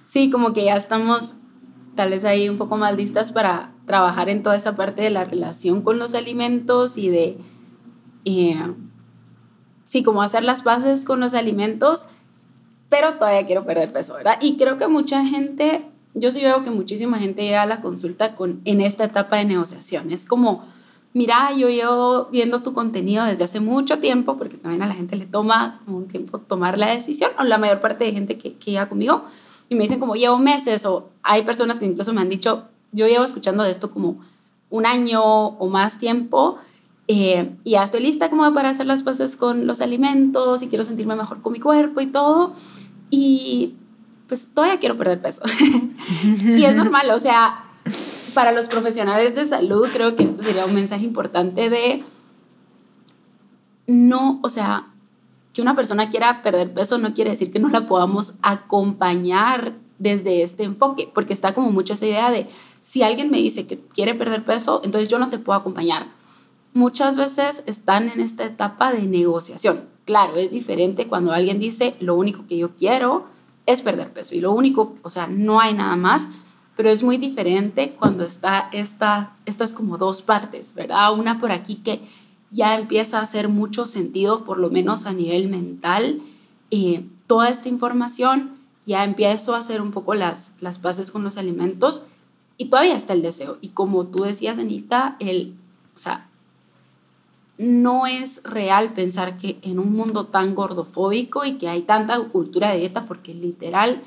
Sí, como que ya estamos tal vez ahí un poco más listas para trabajar en toda esa parte de la relación con los alimentos y de, eh, sí, como hacer las bases con los alimentos, pero todavía quiero perder peso, ¿verdad? Y creo que mucha gente, yo sí veo que muchísima gente llega a la consulta con, en esta etapa de negociación. Es como, mira, yo llevo viendo tu contenido desde hace mucho tiempo, porque también a la gente le toma un tiempo tomar la decisión, o la mayor parte de gente que, que llega conmigo, y me dicen como llevo meses, o hay personas que incluso me han dicho, yo llevo escuchando de esto como un año o más tiempo, eh, y ya estoy lista como para hacer las paces con los alimentos y quiero sentirme mejor con mi cuerpo y todo. Y pues todavía quiero perder peso. y es normal, o sea, para los profesionales de salud creo que este sería un mensaje importante de no, o sea, que una persona quiera perder peso no quiere decir que no la podamos acompañar desde este enfoque, porque está como mucho esa idea de si alguien me dice que quiere perder peso, entonces yo no te puedo acompañar. Muchas veces están en esta etapa de negociación. Claro, es diferente cuando alguien dice lo único que yo quiero es perder peso y lo único, o sea, no hay nada más, pero es muy diferente cuando está esta, estas como dos partes, ¿verdad? Una por aquí que ya empieza a hacer mucho sentido, por lo menos a nivel mental, eh, toda esta información, ya empiezo a hacer un poco las, las bases con los alimentos y todavía está el deseo. Y como tú decías, Anita, el, o sea, no es real pensar que en un mundo tan gordofóbico y que hay tanta cultura de dieta, porque literal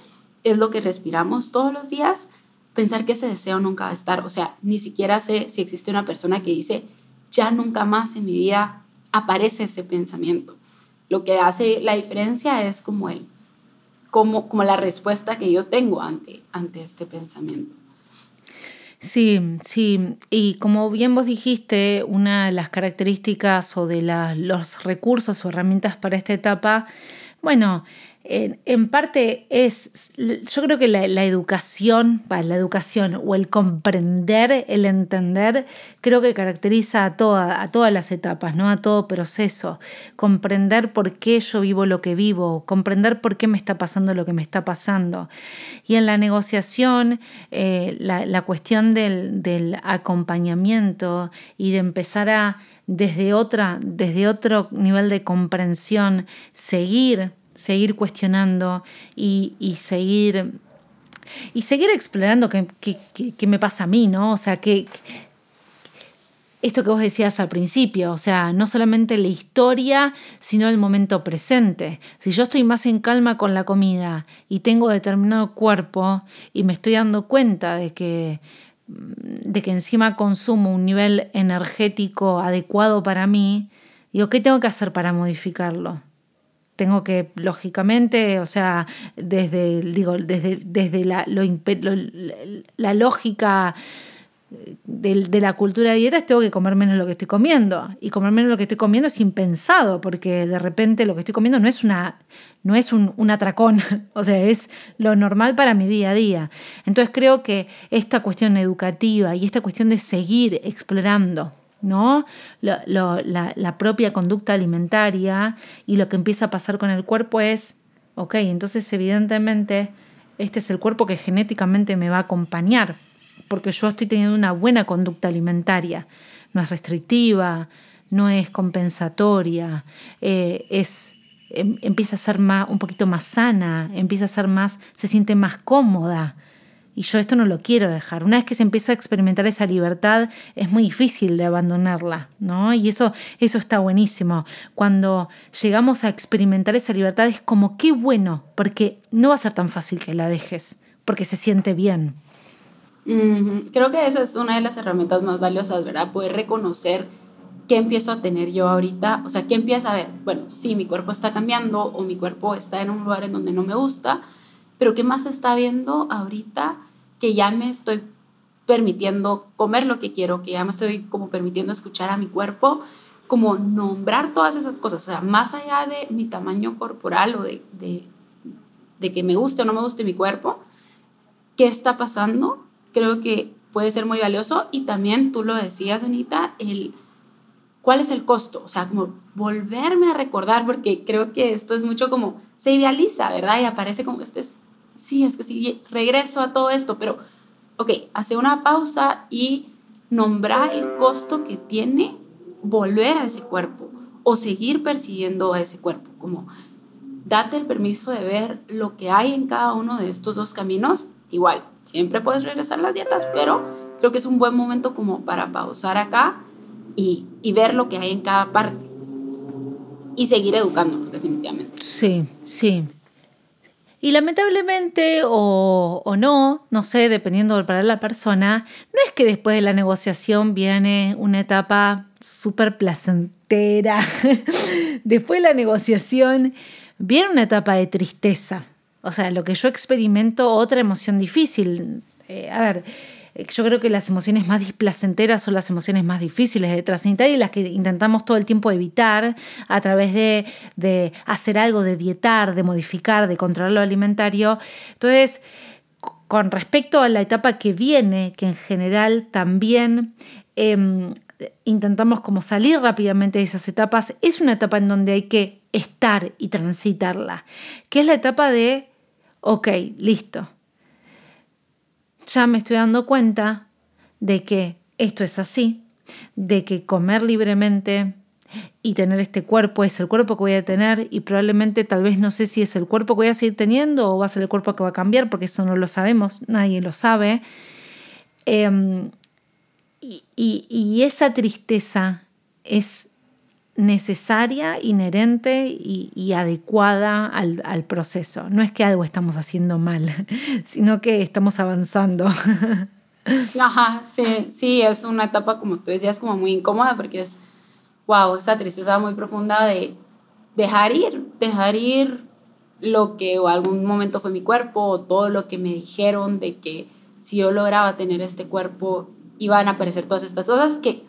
es lo que respiramos todos los días, pensar que ese deseo nunca va a estar. O sea, ni siquiera sé si existe una persona que dice, ya nunca más en mi vida aparece ese pensamiento. Lo que hace la diferencia es como el, como, como la respuesta que yo tengo ante, ante este pensamiento. Sí, sí, y como bien vos dijiste, una de las características o de los recursos o herramientas para esta etapa, bueno, en, parte es, yo creo que la, educación, la educación o el comprender, el entender, creo que caracteriza a, toda, a todas las etapas, ¿no? a todo proceso. Comprender por qué yo vivo lo que vivo, comprender por qué me está pasando lo que me está pasando. Y en la negociación, eh, la, cuestión del, del acompañamiento y de empezar a desde, otra, desde otro nivel de comprensión, seguir seguir cuestionando y, seguir y seguir explorando qué, me pasa a mí, ¿no? O sea, que esto que vos decías al principio, o sea, no solamente la historia, sino el momento presente. Si yo estoy más en calma con la comida y tengo determinado cuerpo y me estoy dando cuenta de que de que encima consumo un nivel energético adecuado para mí, digo, ¿qué tengo que hacer para modificarlo? Tengo que, lógicamente, o sea, desde, digo, desde, desde la, la lógica de, la cultura de dietas, tengo que comer menos lo que estoy comiendo. Y comer menos lo que estoy comiendo es impensado, porque de repente lo que estoy comiendo no es, una, no es un, un atracón, o sea, es lo normal para mi día a día. Entonces creo que esta cuestión educativa y esta cuestión de seguir explorando ¿no? La, propia conducta alimentaria y lo que empieza a pasar con el cuerpo es, ok, entonces evidentemente este es el cuerpo que genéticamente me va a acompañar, porque yo estoy teniendo una buena conducta alimentaria, no es restrictiva, no es compensatoria, eh, es, em, empieza a ser más, un poquito más sana, empieza a ser más, se siente más cómoda. Y yo esto no lo quiero dejar. Una vez que se empieza a experimentar esa libertad, es muy difícil de abandonarla, ¿no? Y eso, eso está buenísimo. Cuando llegamos a experimentar esa libertad es como qué bueno, porque no va a ser tan fácil que la dejes, porque se siente bien. Creo que esa es una de las herramientas más valiosas, ¿verdad? Poder reconocer qué empiezo a tener yo ahorita, o sea, qué empieza a ver, bueno, sí, mi cuerpo está cambiando o mi cuerpo está en un lugar en donde no me gusta, pero qué más está viendo ahorita que ya me estoy permitiendo comer lo que quiero, que ya me estoy como permitiendo escuchar a mi cuerpo, como nombrar todas esas cosas, o sea, más allá de mi tamaño corporal o de, de, que me guste o no me guste mi cuerpo, ¿qué está pasando? Creo que puede ser muy valioso y también tú lo decías, Anita, el ¿cuál es el costo? O sea, como volverme a recordar, porque creo que esto es mucho como, se idealiza, ¿verdad? Y aparece como este, sí, es que sí, regreso a todo esto, pero, ok, hace una pausa y nombrar el costo que tiene volver a ese cuerpo o seguir persiguiendo a ese cuerpo, como date el permiso de ver lo que hay en cada uno de estos dos caminos. Igual, siempre puedes regresar a las dietas, pero creo que es un buen momento como para pausar acá y, y ver lo que hay en cada parte y seguir educándonos definitivamente. Sí, sí. Y lamentablemente o, o, no, no sé, dependiendo para la persona, no es que después de la negociación viene una etapa súper placentera. después de la negociación viene una etapa de tristeza. O sea, lo que yo experimento, otra emoción difícil. Eh, a ver, yo creo que las emociones más displacenteras son las emociones más difíciles de transitar y las que intentamos todo el tiempo evitar a través de, de hacer algo, de dietar, de modificar, de controlar lo alimentario. Entonces, con respecto a la etapa que viene, que en general también eh, intentamos como salir rápidamente de esas etapas, es una etapa en donde hay que estar y transitarla, que es la etapa de, ok, listo, ya me estoy dando cuenta de que esto es así, de que comer libremente y tener este cuerpo es el cuerpo que voy a tener y probablemente tal vez no sé si es el cuerpo que voy a seguir teniendo o va a ser el cuerpo que va a cambiar porque eso no lo sabemos, nadie lo sabe. Em, y, esa tristeza es necesaria, inherente y, adecuada al, al, proceso. No es que algo estamos haciendo mal, sino que estamos avanzando. Ajá, sí, sí, es una etapa, como tú decías, como muy incómoda porque es, wow, esa tristeza muy profunda de dejar ir, dejar ir lo que o algún momento fue mi cuerpo o todo lo que me dijeron de que si yo lograba tener este cuerpo iban a aparecer todas estas cosas que,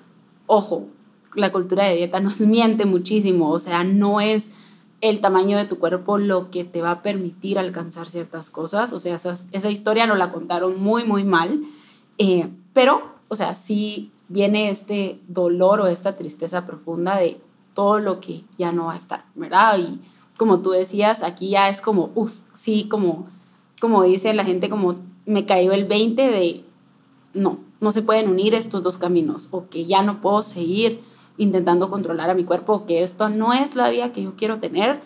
ojo, la cultura de dieta nos miente muchísimo, o sea, no es el tamaño de tu cuerpo lo que te va a permitir alcanzar ciertas cosas, o sea, esa historia nos la contaron muy, muy mal, eh, pero, o sea, sí viene este dolor o esta tristeza profunda de todo lo que ya no va a estar, ¿verdad? Y como tú decías, aquí ya es como, uff, sí, como, como dice la gente, como me cayó el 20 de, no, no se pueden unir estos dos caminos, o que ya no puedo seguir intentando controlar a mi cuerpo, que esto no es la vida que yo quiero tener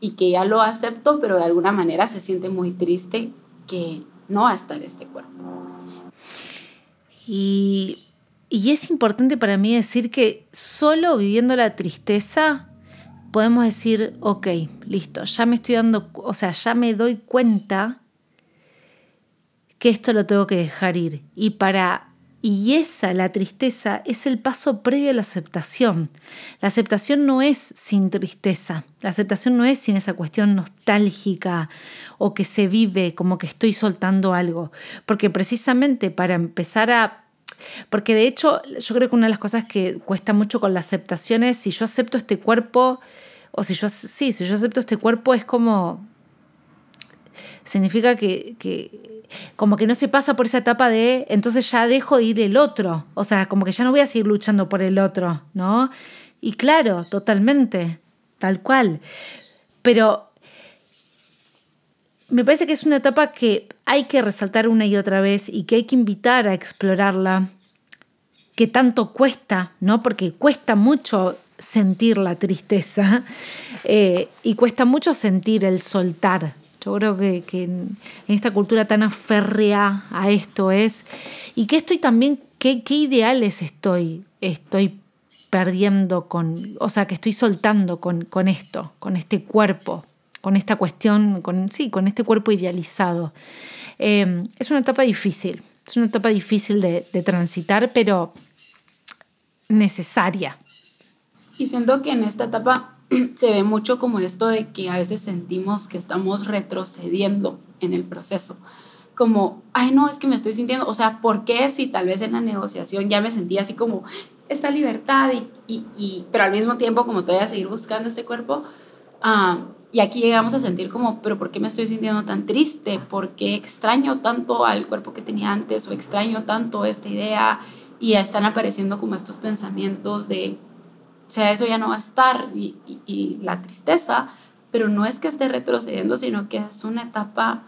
y que ya lo acepto, pero de alguna manera se siente muy triste que no va a estar este cuerpo. Y, y es importante para mí decir que solo viviendo la tristeza podemos decir, ok, listo, ya me estoy dando, o sea, ya me doy cuenta que esto lo tengo que dejar ir. Y para y esa, la tristeza, es el paso previo a la aceptación. La aceptación no es sin tristeza, la aceptación no es sin esa cuestión nostálgica o que se vive como que estoy soltando algo, porque precisamente para empezar a... Porque de hecho yo creo que una de las cosas que cuesta mucho con la aceptación es si yo acepto este cuerpo, o si yo, sí, si yo acepto este cuerpo es como... Significa que, que como que no se pasa por esa etapa de, entonces ya dejo de ir el otro, o sea, como que ya no voy a seguir luchando por el otro, ¿no? Y claro, totalmente, tal cual. Pero me parece que es una etapa que hay que resaltar una y otra vez y que hay que invitar a explorarla, que tanto cuesta, ¿no? Porque cuesta mucho sentir la tristeza eh, y cuesta mucho sentir el soltar, yo creo que, en esta cultura tan aférrea a esto es, y que estoy también, qué, ideales estoy, estoy perdiendo con, o sea, que estoy soltando con, con esto, con este cuerpo, con esta cuestión, con, sí, con este cuerpo idealizado. Em, es una etapa difícil, es una etapa difícil de transitar, pero necesaria. Y siento que en esta etapa se ve mucho como esto de que a veces sentimos que estamos retrocediendo en el proceso. Como, ay, no, es que me estoy sintiendo, o sea, ¿por qué si tal vez en la negociación ya me sentía así como esta libertad y, y, pero al mismo tiempo como todavía seguir buscando este cuerpo? Ah, y aquí llegamos a sentir como, pero ¿por qué me estoy sintiendo tan triste? ¿Por qué extraño tanto al cuerpo que tenía antes o extraño tanto esta idea? Y ya están apareciendo como estos pensamientos de, o sea, eso ya no va a estar y, y la tristeza, pero no es que esté retrocediendo, sino que es una etapa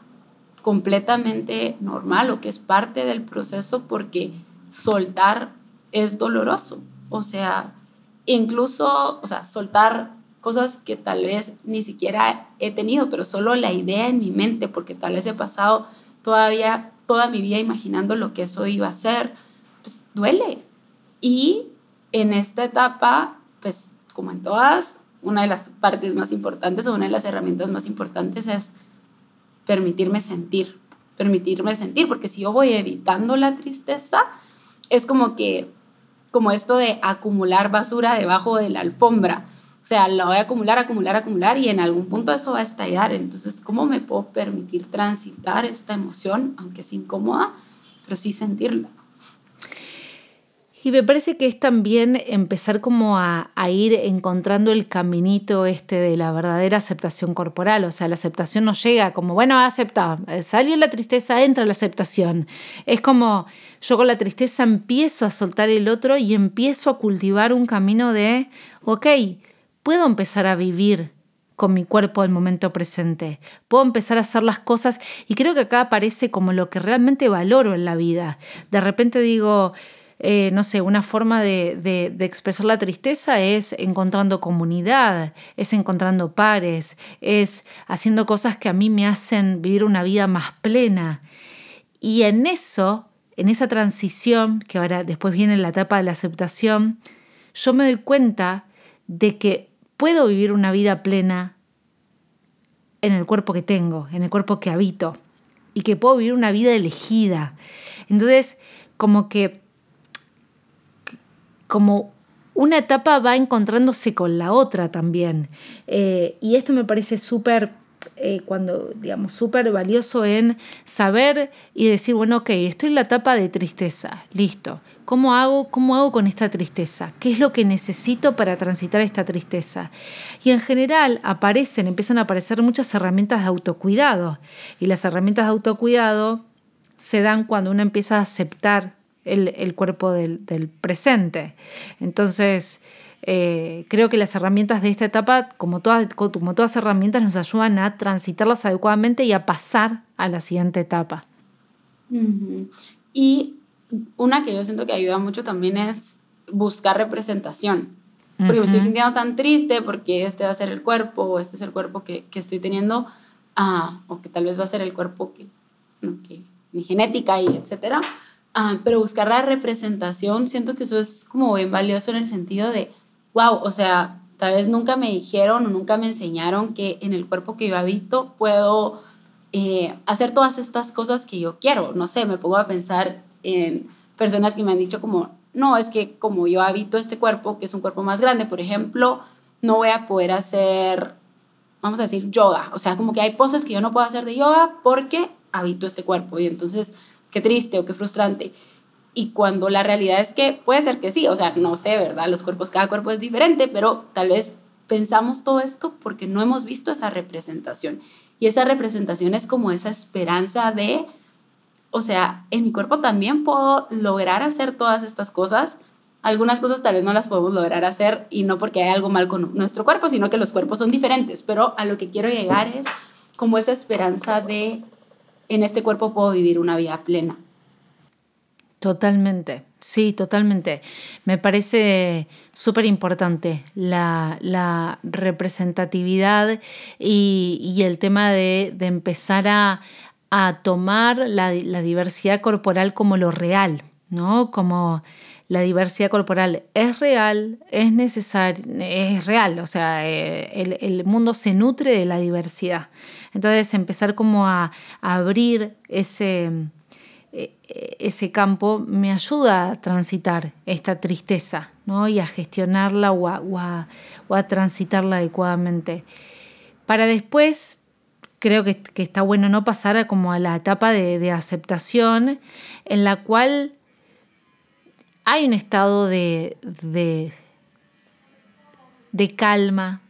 completamente normal o que es parte del proceso porque soltar es doloroso. O sea, incluso, o sea, soltar cosas que tal vez ni siquiera he tenido, pero solo la idea en mi mente, porque tal vez he pasado todavía toda mi vida imaginando lo que eso iba a ser, pues duele. Y en esta etapa, pues como en todas, una de las partes más importantes o una de las herramientas más importantes es permitirme sentir, permitirme sentir, porque si yo voy evitando la tristeza, es como que, como esto de acumular basura debajo de la alfombra. O sea, la voy a acumular, acumular, acumular y en algún punto eso va a estallar. Entonces, ¿cómo me puedo permitir transitar esta emoción, aunque es incómoda, pero sí sentirla? Y me parece que es también empezar como a, ir encontrando el caminito este de la verdadera aceptación corporal. O sea, la aceptación no llega como, bueno, acepta, salió la tristeza, entra la aceptación. Es como yo con la tristeza empiezo a soltar el otro y empiezo a cultivar un camino de, ok, puedo empezar a vivir con mi cuerpo el momento presente. Puedo empezar a hacer las cosas y creo que acá aparece como lo que realmente valoro en la vida. De repente digo, eh, no sé, una forma de, expresar la tristeza es encontrando comunidad, es encontrando pares, es haciendo cosas que a mí me hacen vivir una vida más plena. Y en eso, en esa transición, que ahora después viene la etapa de la aceptación, yo me doy cuenta de que puedo vivir una vida plena en el cuerpo que tengo, en el cuerpo que habito, y que puedo vivir una vida elegida. Entonces, como que como una etapa va encontrándose con la otra también. Eh, y esto me parece súper, eh, cuando, digamos, súper valioso en saber y decir, bueno, ok, estoy en la etapa de tristeza, listo. ¿Cómo hago, ¿Cómo hago con esta tristeza? ¿Qué es lo que necesito para transitar esta tristeza? Y en general aparecen, empiezan a aparecer muchas herramientas de autocuidado. Y las herramientas de autocuidado se dan cuando uno empieza a aceptar el, cuerpo del, presente. Entonces, eh, creo que las herramientas de esta etapa, como todas, como todas herramientas, nos ayudan a transitarlas adecuadamente y a pasar a la siguiente etapa. Y una que yo siento que ayuda mucho también es buscar representación. Porque me estoy sintiendo tan triste porque este va a ser el cuerpo, o este es el cuerpo que, estoy teniendo, ah, o que tal vez va a ser el cuerpo que, que mi genética y etcétera. Ah, pero buscar la representación, siento que eso es como bien valioso en el sentido de, wow, o sea, tal vez nunca me dijeron o nunca me enseñaron que en el cuerpo que yo habito puedo eh, hacer todas estas cosas que yo quiero. No sé, me pongo a pensar en personas que me han dicho como, no, es que como yo habito este cuerpo, que es un cuerpo más grande, por ejemplo, no voy a poder hacer, vamos a decir, yoga. O sea, como que hay poses que yo no puedo hacer de yoga porque habito este cuerpo. Y entonces qué triste o qué frustrante. Y cuando la realidad es que puede ser que sí, o sea, no sé, ¿verdad? Los cuerpos, cada cuerpo es diferente, pero tal vez pensamos todo esto porque no hemos visto esa representación. Y esa representación es como esa esperanza de, o sea, en mi cuerpo también puedo lograr hacer todas estas cosas. Algunas cosas tal vez no las podemos lograr hacer y no porque hay algo mal con nuestro cuerpo, sino que los cuerpos son diferentes, pero a lo que quiero llegar es como esa esperanza de en este cuerpo puedo vivir una vida plena. Totalmente, sí, totalmente. Me parece súper importante la, representatividad y, el tema de, empezar a, tomar la, diversidad corporal como lo real, ¿no? Como la diversidad corporal es real, es necesaria, es real, o sea, eh, el, el mundo se nutre de la diversidad. Entonces empezar como a, abrir ese, e, ese campo me ayuda a transitar esta tristeza ¿no? y a gestionarla o a, transitarla adecuadamente. Para después, creo que, está bueno no pasar a como a la etapa de, aceptación en la cual hay un estado de, de, calma,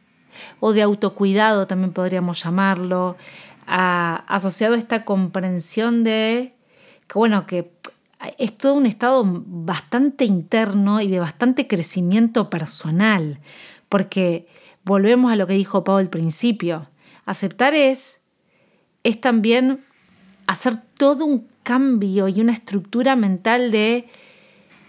o de autocuidado también podríamos llamarlo, asociado a esta comprensión de que, bueno, que es todo un estado bastante interno y de bastante crecimiento personal, porque volvemos a lo que dijo Pau al principio, aceptar es, es también hacer todo un cambio y una estructura mental de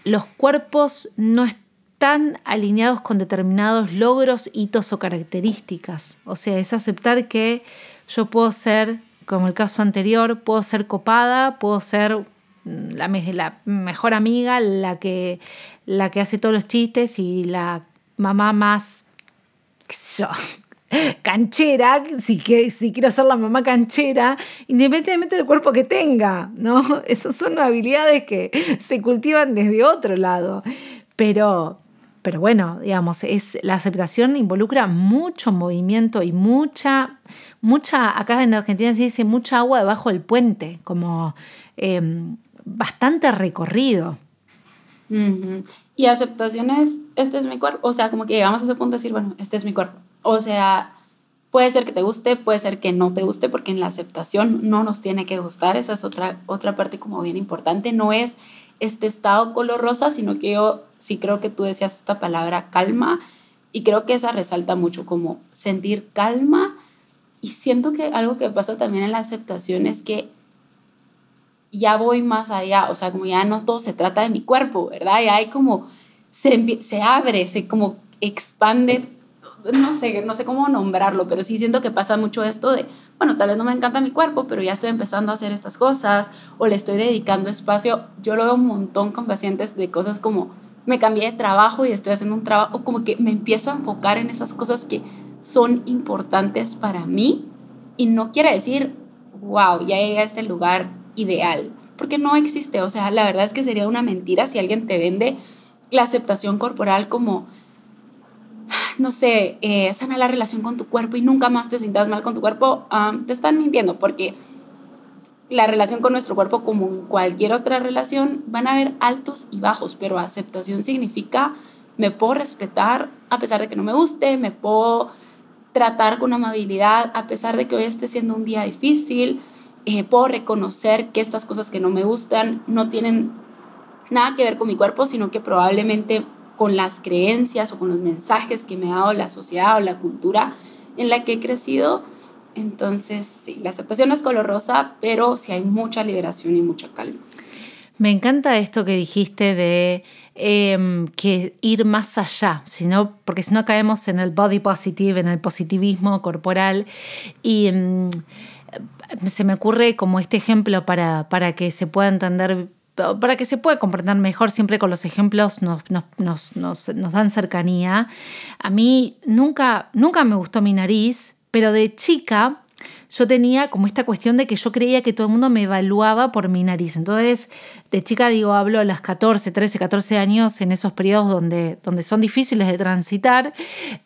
los cuerpos no están alineados con determinados logros, hitos o características. O sea, es aceptar que yo puedo ser, como el caso anterior, puedo ser copada, puedo ser la, la mejor amiga, la que, la que hace todos los chistes y la mamá más, qué sé yo, canchera, si, si quiero ser la mamá canchera, independientemente del cuerpo que tenga, ¿no? Esas son habilidades que se cultivan desde otro lado. Pero, pero bueno, digamos, es, la aceptación involucra mucho movimiento y mucha, mucha, acá en Argentina se dice mucha agua debajo del puente, como em, bastante recorrido. Y aceptación es, este es mi cuerpo, o sea, como que llegamos a ese punto de decir, bueno, este es mi cuerpo. O sea, puede ser que te guste, puede ser que no te guste, porque en la aceptación no nos tiene que gustar, esa es otra, otra parte como bien importante, no es este estado color rosa, sino que yo sí creo que tú decías esta palabra calma, y creo que esa resalta mucho como sentir calma, y siento que algo que pasa también en la aceptación es que ya voy más allá, o sea, como ya no todo se trata de mi cuerpo, ¿verdad? Ya hay como, se, se abre, se como expande, no sé, no sé cómo nombrarlo, pero sí siento que pasa mucho esto de, bueno, tal vez no me encanta mi cuerpo, pero ya estoy empezando a hacer estas cosas o le estoy dedicando espacio. Yo lo veo un montón con pacientes de cosas como, me cambié de trabajo y estoy haciendo un trabajo, o como que me empiezo a enfocar en esas cosas que son importantes para mí y no quiere decir, wow, ya llegué a este lugar ideal, porque no existe, o sea, la verdad es que sería una mentira si alguien te vende la aceptación corporal como, no sé, eh, sana la relación con tu cuerpo y nunca más te sientas mal con tu cuerpo, te están mintiendo, porque la relación con nuestro cuerpo, como en cualquier otra relación, van a haber altos y bajos, pero aceptación significa me puedo respetar a pesar de que no me guste, me puedo tratar con amabilidad a pesar de que hoy esté siendo un día difícil, eh, puedo reconocer que estas cosas que no me gustan no tienen nada que ver con mi cuerpo, sino que probablemente con las creencias o con los mensajes que me ha dado la sociedad o la cultura en la que he crecido. Entonces, sí, la aceptación es color rosa, pero sí hay mucha liberación y mucha calma. Me encanta esto que dijiste de em, que ir más allá, sino, porque si no caemos en el body positive, en el positivismo corporal. Y em, se me ocurre como este ejemplo para, para que se pueda entender para que se pueda comprender mejor, siempre con los ejemplos nos, nos, nos, nos, dan cercanía. A mí nunca, nunca me gustó mi nariz, pero de chica yo tenía como esta cuestión de que yo creía que todo el mundo me evaluaba por mi nariz. Entonces, de chica digo, hablo a las 14, 13, 14 años, en esos periodos donde, donde son difíciles de transitar.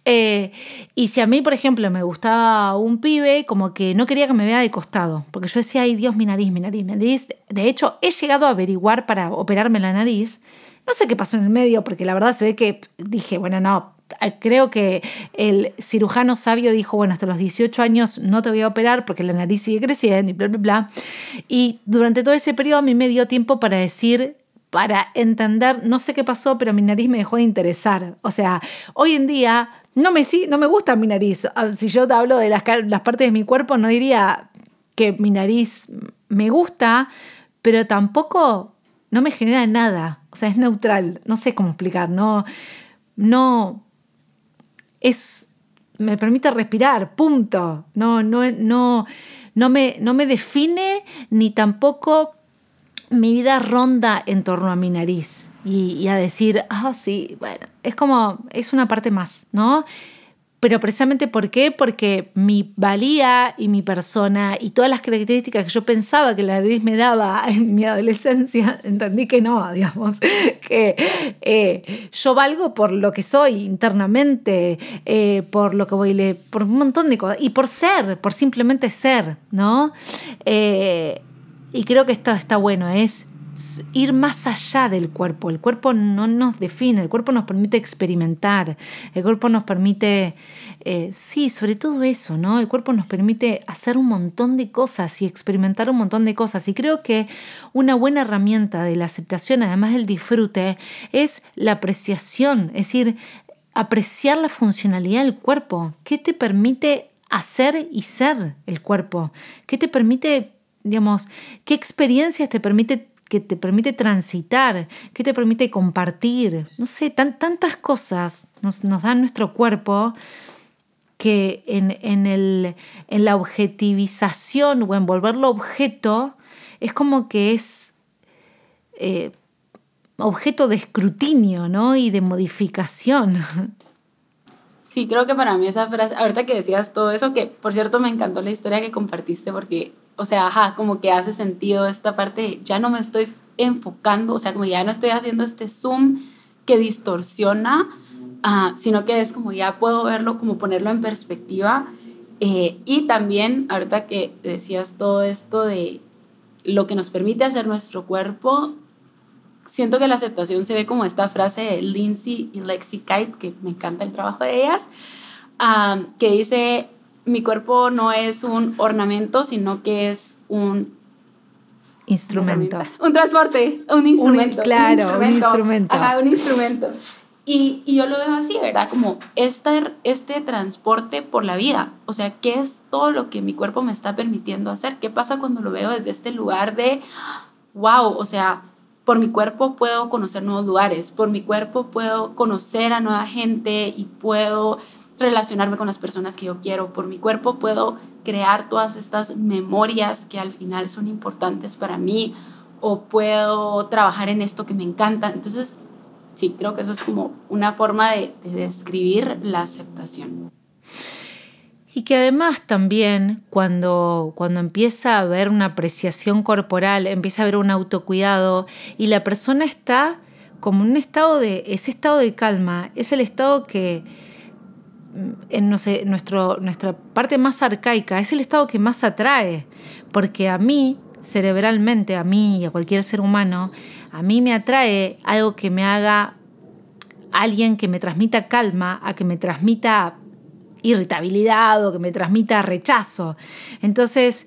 Eh, y si a mí, por ejemplo, me gustaba un pibe, como que no quería que me vea de costado, porque yo decía, ay Dios, mi nariz, mi nariz, mi nariz. De hecho, he llegado a averiguar para operarme la nariz. No sé qué pasó en el medio, porque la verdad se ve que dije, bueno, no, creo que el cirujano sabio dijo, bueno, hasta los 18 años no te voy a operar porque la nariz sigue creciendo y bla, bla, bla. Y durante todo ese periodo a mí me dio tiempo para decir, para entender, no sé qué pasó, pero mi nariz me dejó de interesar. O sea, hoy en día no me, no me gusta mi nariz. Ah, si yo te hablo de las, las partes de mi cuerpo, no diría que mi nariz me gusta, pero tampoco no me genera nada. O sea, es neutral. No sé cómo explicar. No, no, es, me permite respirar, punto. No, no, no, no, me, no me define ni tampoco mi vida ronda en torno a mi nariz y, y a decir, ah, sí, bueno, es como, es una parte más, ¿no? Pero precisamente ¿por qué? Porque mi valía y mi persona y todas las características que yo pensaba que la nariz me daba en mi adolescencia, entendí que no, digamos, que eh, yo valgo por lo que soy internamente, eh, por lo que voy, por un montón de cosas, y por ser, por simplemente ser, ¿no? Eh, y creo que esto está bueno, es ir más allá del cuerpo. El cuerpo no nos define, el cuerpo nos permite experimentar, el cuerpo nos permite, eh, sí, sobre todo eso, ¿no? El cuerpo nos permite hacer un montón de cosas y experimentar un montón de cosas. Y creo que una buena herramienta de la aceptación, además del disfrute, es la apreciación, es decir, apreciar la funcionalidad del cuerpo. ¿Qué te permite hacer y ser el cuerpo? ¿Qué te permite, digamos, qué experiencias te permite que te permite transitar, que te permite compartir, no sé, tantas cosas nos, nos nuestro cuerpo que en, en, el, en la objetivización o en volverlo objeto es como que es eh, objeto de escrutinio ¿no? y de modificación. Sí, creo que para mí esa frase, ahorita que decías todo eso, que por cierto me encantó la historia que compartiste porque, o sea, ajá, como que hace sentido esta parte, ya no me estoy enfocando, o sea, como ya no estoy haciendo este zoom que distorsiona, sino que es como ya puedo verlo, como ponerlo en perspectiva. Eh, y también, ahorita que decías todo esto de lo que nos permite hacer nuestro cuerpo, siento que la aceptación se ve como esta frase de Lindsay y Lexi Kite, que me encanta el trabajo de ellas, que dice, mi cuerpo no es un ornamento, sino que es un instrumento. Un transporte, un instrumento. claro, un instrumento. Ajá, un instrumento. Y, y, yo lo veo así, ¿verdad? Como este transporte por la vida. O sea, ¿qué es todo lo que mi cuerpo me está permitiendo hacer? ¿Qué pasa cuando lo veo desde este lugar de, wow, o sea, por mi cuerpo puedo conocer nuevos lugares, por mi cuerpo puedo conocer a nueva gente y puedo relacionarme con las personas que yo quiero, por mi cuerpo puedo crear todas estas memorias que al final son importantes para mí o puedo trabajar en esto que me encanta. Entonces, sí, creo que eso es como una forma de, de describir la aceptación. Y que además también cuando, cuando empieza a haber una apreciación corporal, empieza a haber un autocuidado y la persona está como en un estado de, ese estado de calma, es el estado que en nuestro, nuestra parte más arcaica, es el estado que más atrae, porque a mí, cerebralmente, a mí y a cualquier ser humano, a mí me atrae algo que me haga alguien que me transmita calma, a que me transmita irritabilidad o que me transmita rechazo. Entonces,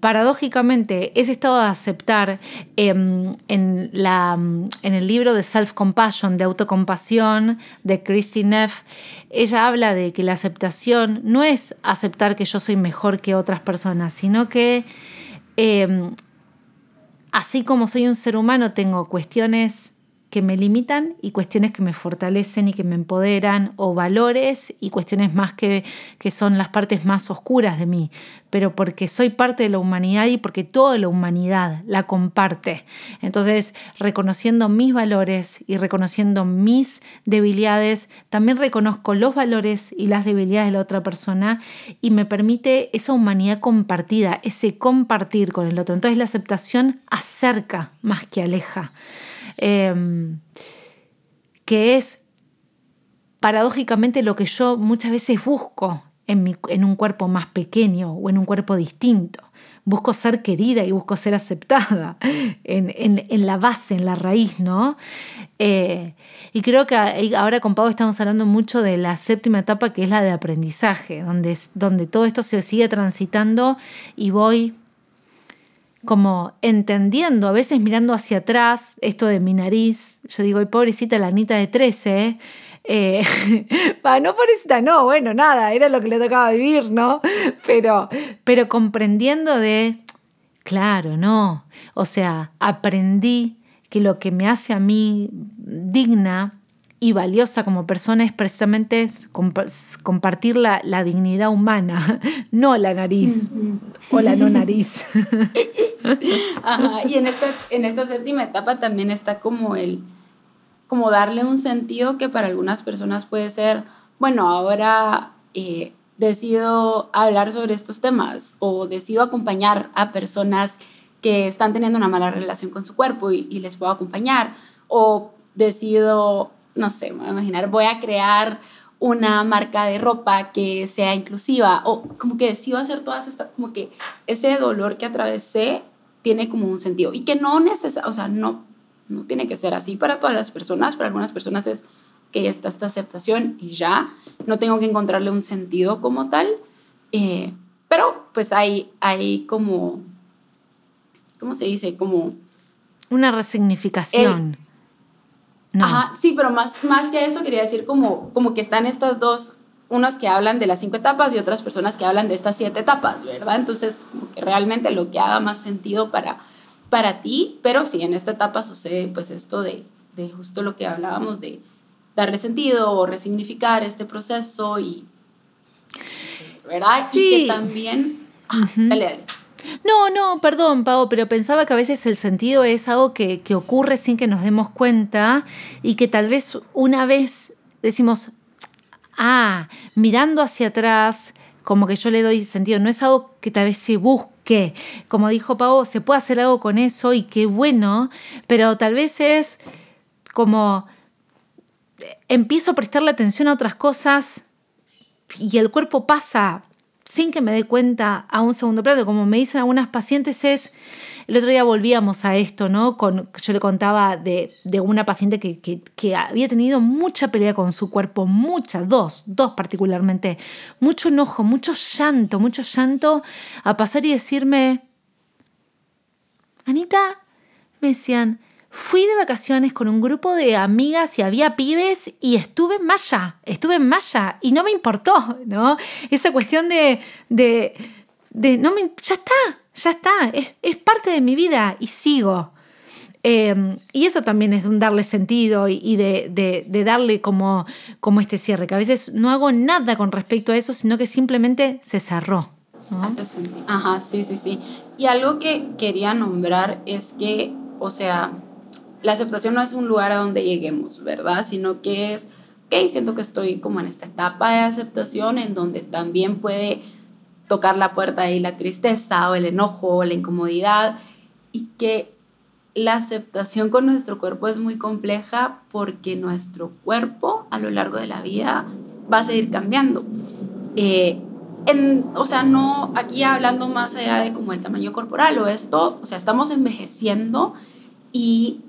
paradójicamente, ese estado de aceptar em, en, el libro de Self-Compassion, de autocompasión, de Christine Neff, ella habla de que la aceptación no es aceptar que yo soy mejor que otras personas, sino que em, así como soy un ser humano, tengo cuestiones que me limitan y cuestiones que me fortalecen y que me empoderan, o valores y cuestiones más que, que son las partes más oscuras de mí, pero porque soy parte de la humanidad y porque toda la humanidad la comparte. Entonces, reconociendo mis valores y reconociendo mis debilidades, también reconozco los valores y las debilidades de la otra persona y me permite esa humanidad compartida, ese compartir con el otro. Entonces, la aceptación acerca más que aleja. Em, que es paradójicamente lo que yo muchas veces busco en, en, un cuerpo más pequeño o en un cuerpo distinto. Busco ser querida y busco ser aceptada en, en, la base, en la raíz, ¿no? Eh, y creo que ahora con Pau estamos hablando mucho de la séptima etapa, que es la de aprendizaje, donde, donde todo esto se sigue transitando y voy como entendiendo, a veces mirando hacia atrás, esto de mi nariz, yo digo, pobrecita la Anita de 13, eh, no pobrecita, no, bueno, nada, era lo que le tocaba vivir, ¿no? Pero, pero comprendiendo de, claro, no, o sea, aprendí que lo que me hace a mí digna y valiosa como persona es precisamente compartir la, dignidad humana, no la nariz o la no nariz. Y en esta, en esta séptima etapa también está como el, como darle un sentido que para algunas personas puede ser, bueno, ahora eh, decido hablar sobre estos temas o decido acompañar a personas que están teniendo una mala relación con su cuerpo y, y les puedo acompañar o decido no sé, me voy a imaginar, voy a crear una marca de ropa que sea inclusiva o como que decido hacer todas estas, como que ese dolor que atravesé tiene como un sentido y que no necesita, o sea, no, no tiene que ser así para todas las personas, para algunas personas es que ya está esta aceptación y ya, no tengo que encontrarle un sentido como tal, eh, pero pues hay, hay como, ¿cómo se dice? Como... Una resignificación. Ajá, sí, pero más, más que eso quería decir como, como que están estas dos, unos que hablan de las cinco etapas y otras personas que hablan de estas siete etapas, ¿verdad? Entonces, como que realmente lo que haga más sentido para, para ti, pero sí, en esta etapa sucede pues esto de, de justo lo que hablábamos de darle sentido o resignificar este proceso y, ¿verdad? Sí. Y que también, dale, dale. No, no, perdón, Pau, pero pensaba que a veces el sentido es algo que, que, ocurre sin que nos demos cuenta y que tal vez una vez decimos, ah, mirando hacia atrás, como que yo le doy sentido, no es algo que tal vez se busque. Como dijo Pau, se puede hacer algo con eso y qué bueno, pero tal vez es como empiezo a prestarle atención a otras cosas y el cuerpo pasa sin que me dé cuenta a un segundo plano. Como me dicen algunas pacientes es, el otro día volvíamos a esto, ¿no? Con, yo le contaba de, una paciente que, que, había tenido mucha pelea con su cuerpo, mucha, dos, dos particularmente, mucho enojo, mucho llanto, mucho llanto, a pasar y decirme, Anita, me decían, Fui de vacaciones con un grupo de amigas y había pibes y estuve en Maya, estuve en Maya y no me importó, ¿no? Esa cuestión de, de, de no me, ya está, ya está, es, parte de mi vida y sigo. Em, y eso también es de darle sentido y, de, de, darle como, como este cierre, que a veces no hago nada con respecto a eso, sino que simplemente se cerró. Hace sentido. Ajá, sí, sí, sí. Y algo que quería nombrar es que, o sea, la aceptación no es un lugar a donde lleguemos, ¿verdad? Sino que es, ok, siento que estoy como en esta etapa de aceptación en donde también puede tocar la puerta ahí la tristeza o el enojo o la incomodidad y que la aceptación con nuestro cuerpo es muy compleja porque nuestro cuerpo a lo largo de la vida va a seguir cambiando. Eh, o sea, no aquí hablando más allá de como el tamaño corporal o esto, o sea, estamos envejeciendo y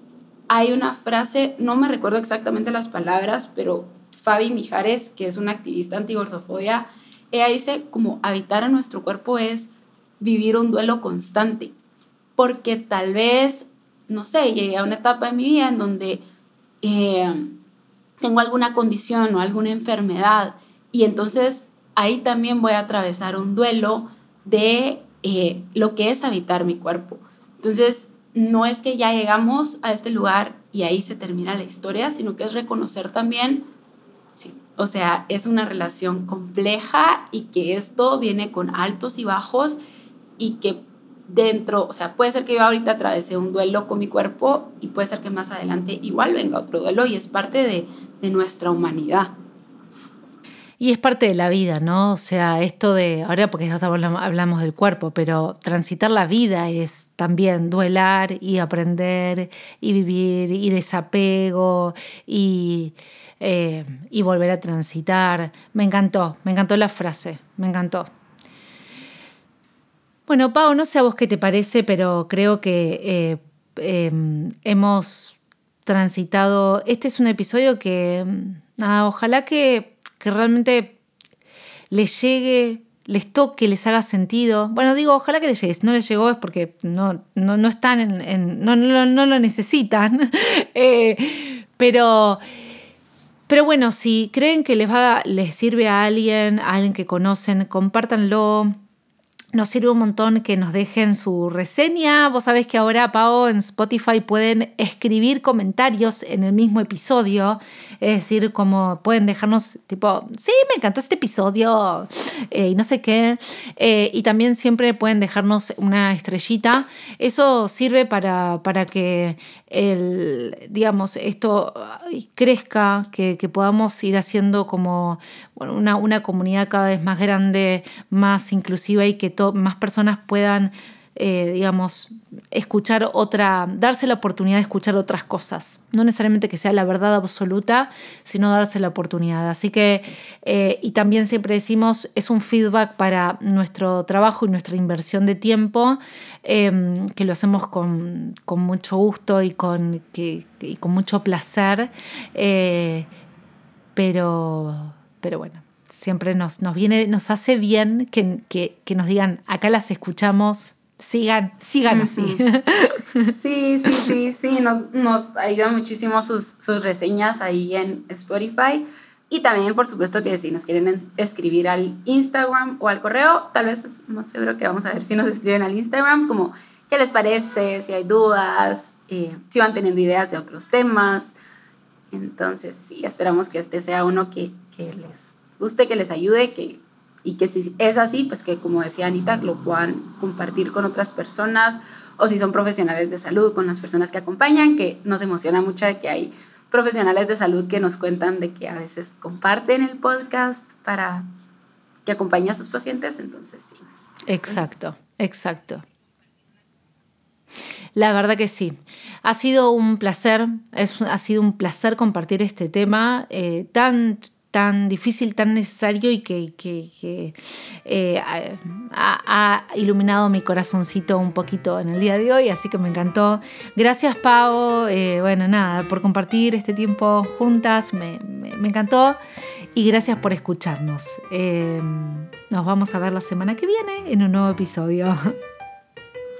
hay una frase, no me recuerdo exactamente las palabras, pero Fabi Mijares, que es una activista antigordofobia, ella dice como habitar en nuestro cuerpo es vivir un duelo constante, porque tal vez, no sé, llegué a una etapa de mi vida en donde eh, tengo alguna condición o alguna enfermedad y entonces ahí también voy a atravesar un duelo de eh, lo que es habitar mi cuerpo. Entonces, no es que ya llegamos a este lugar y ahí se termina la historia, sino que es reconocer también, sí, o sea, es una relación compleja y que esto viene con altos y bajos y que dentro, o sea, puede ser que yo ahorita atravesé un duelo con mi cuerpo y puede ser que más adelante igual venga otro duelo y es parte de, de nuestra humanidad. Y es parte de la vida, ¿no? O sea, esto de, ahora porque hablamos del cuerpo, pero transitar la vida es también duelar y aprender y vivir y desapego y, eh, y volver a transitar. Me encantó, me encantó la frase, me encantó. Bueno, Pau, no sé a vos qué te parece, pero creo que eh, em, hemos transitado. Este es un episodio que, nada, ojalá que que realmente les llegue, les toque, les haga sentido. Bueno, digo, ojalá que les llegue. Si no les llegó es porque no, no, están en, no, no, lo necesitan. Eh, pero, pero bueno, si creen que les, va, les sirve a alguien, a alguien que conocen, compártanlo. Nos sirve un montón que nos dejen su reseña. Vos sabés que ahora, Pau, en Spotify pueden escribir comentarios en el mismo episodio. Es decir, como pueden dejarnos tipo, sí, me encantó este episodio eh, y no sé qué. Eh, y también siempre pueden dejarnos una estrellita. Eso sirve para, para que el, digamos, esto crezca, que, podamos ir haciendo como una, una, comunidad cada vez más grande, más inclusiva y que más personas puedan eh, digamos, escuchar otra, darse la oportunidad de escuchar otras cosas. No necesariamente que sea la verdad absoluta, sino darse la oportunidad. Así que, eh, y también siempre decimos, es un feedback para nuestro trabajo y nuestra inversión de tiempo, em, que lo hacemos con, mucho gusto y con, con mucho placer. Eh, pero, pero bueno, siempre nos, nos, viene, nos hace bien que, que, nos digan, acá las escuchamos, sigan, sigan así. Sí, sí, sí, sí, nos, nos ayudan muchísimo sus, sus reseñas ahí en Spotify. Y también, por supuesto, que si nos quieren escribir al Instagram o al correo, tal vez es más seguro que vamos a ver si nos escriben al Instagram, como qué les parece, si hay dudas, eh, si van teniendo ideas de otros temas. Entonces, sí, esperamos que este sea uno que, que les guste, que les ayude, que, y que si es así, pues que como decía Anita, lo puedan compartir con otras personas o si son profesionales de salud, con las personas que acompañan, que nos emociona mucho que hay profesionales de salud que nos cuentan de que a veces comparten el podcast para que acompañe a sus pacientes, entonces sí. Exacto, exacto. La verdad que sí. Ha sido un placer, es, ha sido un placer compartir este tema eh, tan tan difícil, tan necesario y que, eh, ha, iluminado mi corazoncito un poquito en el día de hoy, así que me encantó. Gracias Pau, eh, bueno, nada, por compartir este tiempo juntas, me, encantó y gracias por escucharnos. Eh, nos vamos a ver la semana que viene en un nuevo episodio.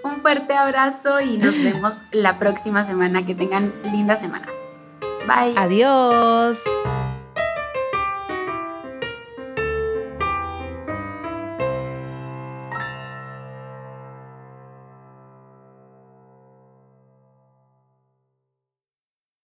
Un fuerte abrazo y nos vemos la próxima semana. Que tengan linda semana. Bye. Adiós.